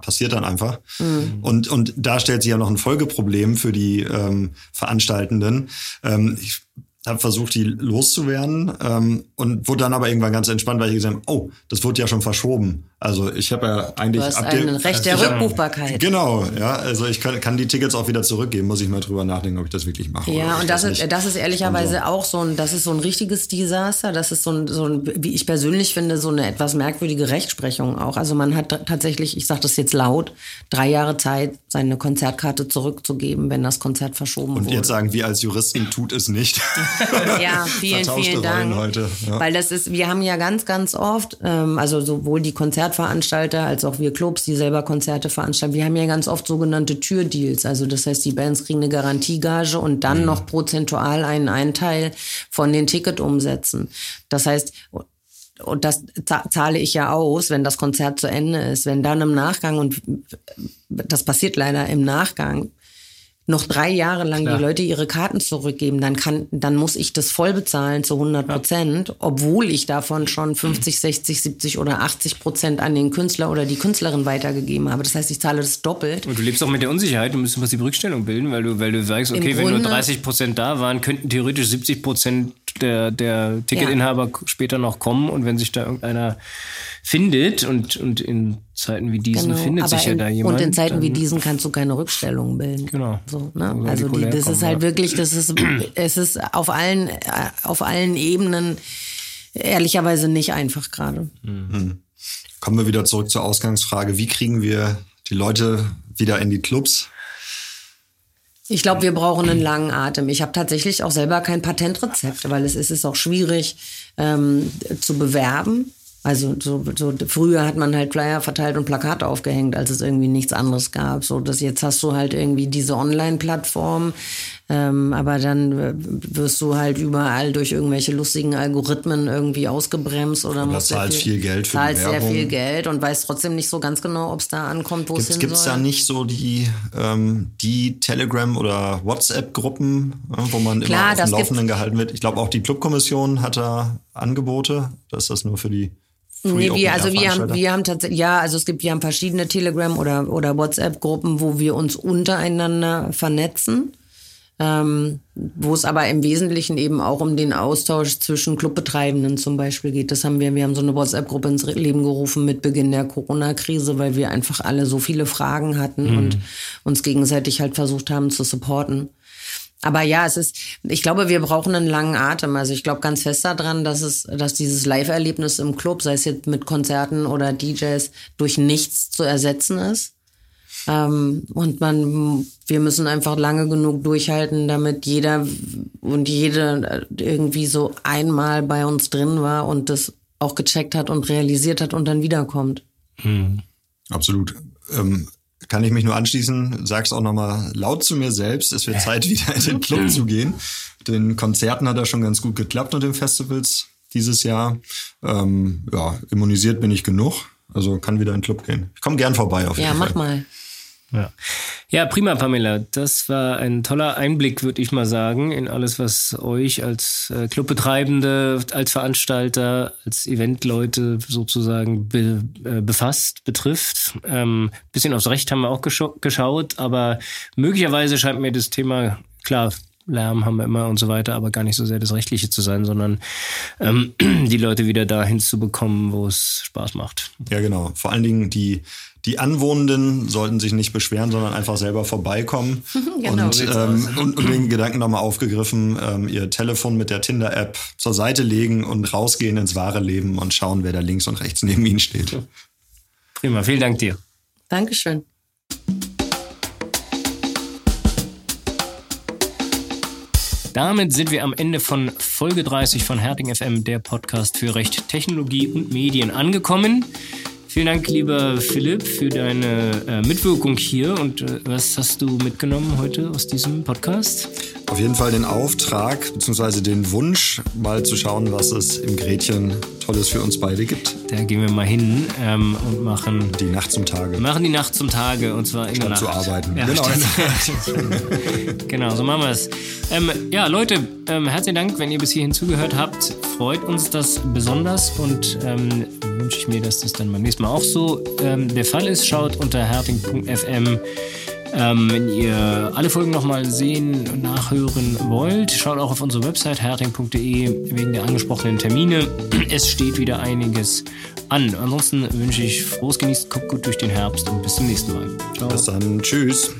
Passiert dann einfach. Und, und da stellt sich ja noch ein Folgeproblem für die ähm, Veranstaltenden. Ähm, ich habe versucht, die loszuwerden ähm, und wurde dann aber irgendwann ganz entspannt, weil ich gesagt habe, oh, das wurde ja schon verschoben. Also ich habe ja eigentlich Du hast ein Recht der hab- Rückbuchbarkeit. Genau, ja. Also ich kann, kann die Tickets auch wieder zurückgeben, muss ich mal drüber nachdenken, ob ich das wirklich mache. Ja, und das, nicht. ist, das ist ehrlicherweise auch so ein, das ist so ein richtiges Desaster. Das ist so ein, so ein, wie ich persönlich finde, so eine etwas merkwürdige Rechtsprechung auch. Also man hat tatsächlich, ich sage das jetzt laut, drei Jahre Zeit, seine Konzertkarte zurückzugeben, wenn das Konzert verschoben und wurde. jetzt sagen wir als Juristen, tut es nicht. Ja, vielen, vielen Dank. heute, ja. Weil das ist, wir haben ja ganz, ganz oft, ähm, also sowohl die Konzertveranstalter als auch wir Clubs, die selber Konzerte veranstalten, wir haben ja ganz oft sogenannte Türdeals. Also das heißt, die Bands kriegen eine Garantiegage und dann mhm. noch prozentual einen Einteil von den Ticketumsätzen. Das heißt, und das zahle ich ja aus, wenn das Konzert zu Ende ist. Wenn dann im Nachgang, und das passiert leider im Nachgang, noch drei Jahre lang Klar. die Leute ihre Karten zurückgeben, dann kann, dann muss ich das voll bezahlen zu 100 Prozent, ja. obwohl ich davon schon 50, 60, 70 oder 80 Prozent an den Künstler oder die Künstlerin weitergegeben habe. Das heißt, ich zahle das doppelt. Und du lebst auch mit der Unsicherheit, du musst ein die Rückstellung bilden, weil du, weil du sagst, okay, Im wenn Grunde, nur 30 Prozent da waren, könnten theoretisch 70 Prozent der, der Ticketinhaber ja. später noch kommen und wenn sich da irgendeiner findet und, und in Zeiten wie diesen genau, findet sich ja da jemand. Und in Zeiten wie diesen kannst du keine Rückstellungen bilden. Genau. So, ne? Also die, das ist halt ja. wirklich, das ist, es ist auf allen, auf allen Ebenen ehrlicherweise nicht einfach gerade. Mhm. Kommen wir wieder zurück zur Ausgangsfrage. Wie kriegen wir die Leute wieder in die Clubs? Ich glaube, wir brauchen einen langen Atem. Ich habe tatsächlich auch selber kein Patentrezept, weil es ist, ist auch schwierig ähm, zu bewerben. Also so, so früher hat man halt Flyer verteilt und Plakate aufgehängt, als es irgendwie nichts anderes gab. So dass jetzt hast du halt irgendwie diese Online-Plattform, ähm, aber dann wirst du halt überall durch irgendwelche lustigen Algorithmen irgendwie ausgebremst oder musst zahlt viel, viel, Geld für zahlst sehr viel Geld und weißt trotzdem nicht so ganz genau, ob es da ankommt, wo es hin Gibt es da nicht so die ähm, die Telegram oder WhatsApp-Gruppen, äh, wo man Klar, immer auf dem Laufenden gehalten wird? Ich glaube auch die Clubkommission hat da Angebote. Das ist das nur für die Nee, wir, also wir haben, wir haben tatsächlich, ja, also es gibt, wir haben verschiedene Telegram- oder, oder WhatsApp-Gruppen, wo wir uns untereinander vernetzen. Ähm, wo es aber im Wesentlichen eben auch um den Austausch zwischen Clubbetreibenden zum Beispiel geht. Das haben wir, wir haben so eine WhatsApp-Gruppe ins Leben gerufen mit Beginn der Corona-Krise, weil wir einfach alle so viele Fragen hatten mhm. und uns gegenseitig halt versucht haben zu supporten. Aber ja, es ist, ich glaube, wir brauchen einen langen Atem. Also ich glaube ganz fest daran, dass es, dass dieses Live-Erlebnis im Club, sei es jetzt mit Konzerten oder DJs, durch nichts zu ersetzen ist. Ähm, und man, wir müssen einfach lange genug durchhalten, damit jeder und jede irgendwie so einmal bei uns drin war und das auch gecheckt hat und realisiert hat und dann wiederkommt. Mhm. Absolut. Ähm, kann ich mich nur anschließen, sag's auch nochmal laut zu mir selbst, es wird Zeit, wieder in den Club zu gehen. Den Konzerten hat er schon ganz gut geklappt und den Festivals dieses Jahr. Ähm, ja, immunisiert bin ich genug, also kann wieder in den Club gehen. Ich komme gern vorbei auf jeden ja, Fall. Ja, mach mal. Ja. ja, prima, Pamela. Das war ein toller Einblick, würde ich mal sagen, in alles, was euch als äh, Clubbetreibende, als Veranstalter, als Eventleute sozusagen be, äh, befasst, betrifft. Ähm, bisschen aufs Recht haben wir auch geschaut, aber möglicherweise scheint mir das Thema, klar, Lärm haben wir immer und so weiter, aber gar nicht so sehr das Rechtliche zu sein, sondern ähm, die Leute wieder dahin zu bekommen, wo es Spaß macht. Ja, genau. Vor allen Dingen die die Anwohnenden sollten sich nicht beschweren, sondern einfach selber vorbeikommen. genau, und, ähm, und, und, den Gedanken nochmal aufgegriffen, ähm, ihr Telefon mit der Tinder-App zur Seite legen und rausgehen ins wahre Leben und schauen, wer da links und rechts neben ihnen steht. Prima, vielen Dank dir. Dankeschön. Damit sind wir am Ende von Folge 30 von Herting FM, der Podcast für Recht, Technologie und Medien angekommen. Vielen Dank, lieber Philipp, für deine äh, Mitwirkung hier. Und äh, was hast du mitgenommen heute aus diesem Podcast? Auf jeden Fall den Auftrag bzw. den Wunsch, mal zu schauen, was es im Gretchen Tolles für uns beide gibt. Da gehen wir mal hin ähm, und machen die Nacht zum Tage. Machen die Nacht zum Tage und zwar in statt der Nacht. zu arbeiten. Ja, genau. genau, so machen wir es. Ähm, ja, Leute, ähm, herzlichen Dank, wenn ihr bis hierhin zugehört habt. Freut uns das besonders und ähm, wünsche ich mir, dass das dann beim nächsten Mal auch so ähm, der Fall ist. Schaut unter herting.fm ähm, wenn ihr alle Folgen nochmal sehen und nachhören wollt, schaut auch auf unsere Website herting.de wegen der angesprochenen Termine. Es steht wieder einiges an. Ansonsten wünsche ich frohes Genießen, kommt gut durch den Herbst und bis zum nächsten Mal. Ciao. Bis dann. Tschüss.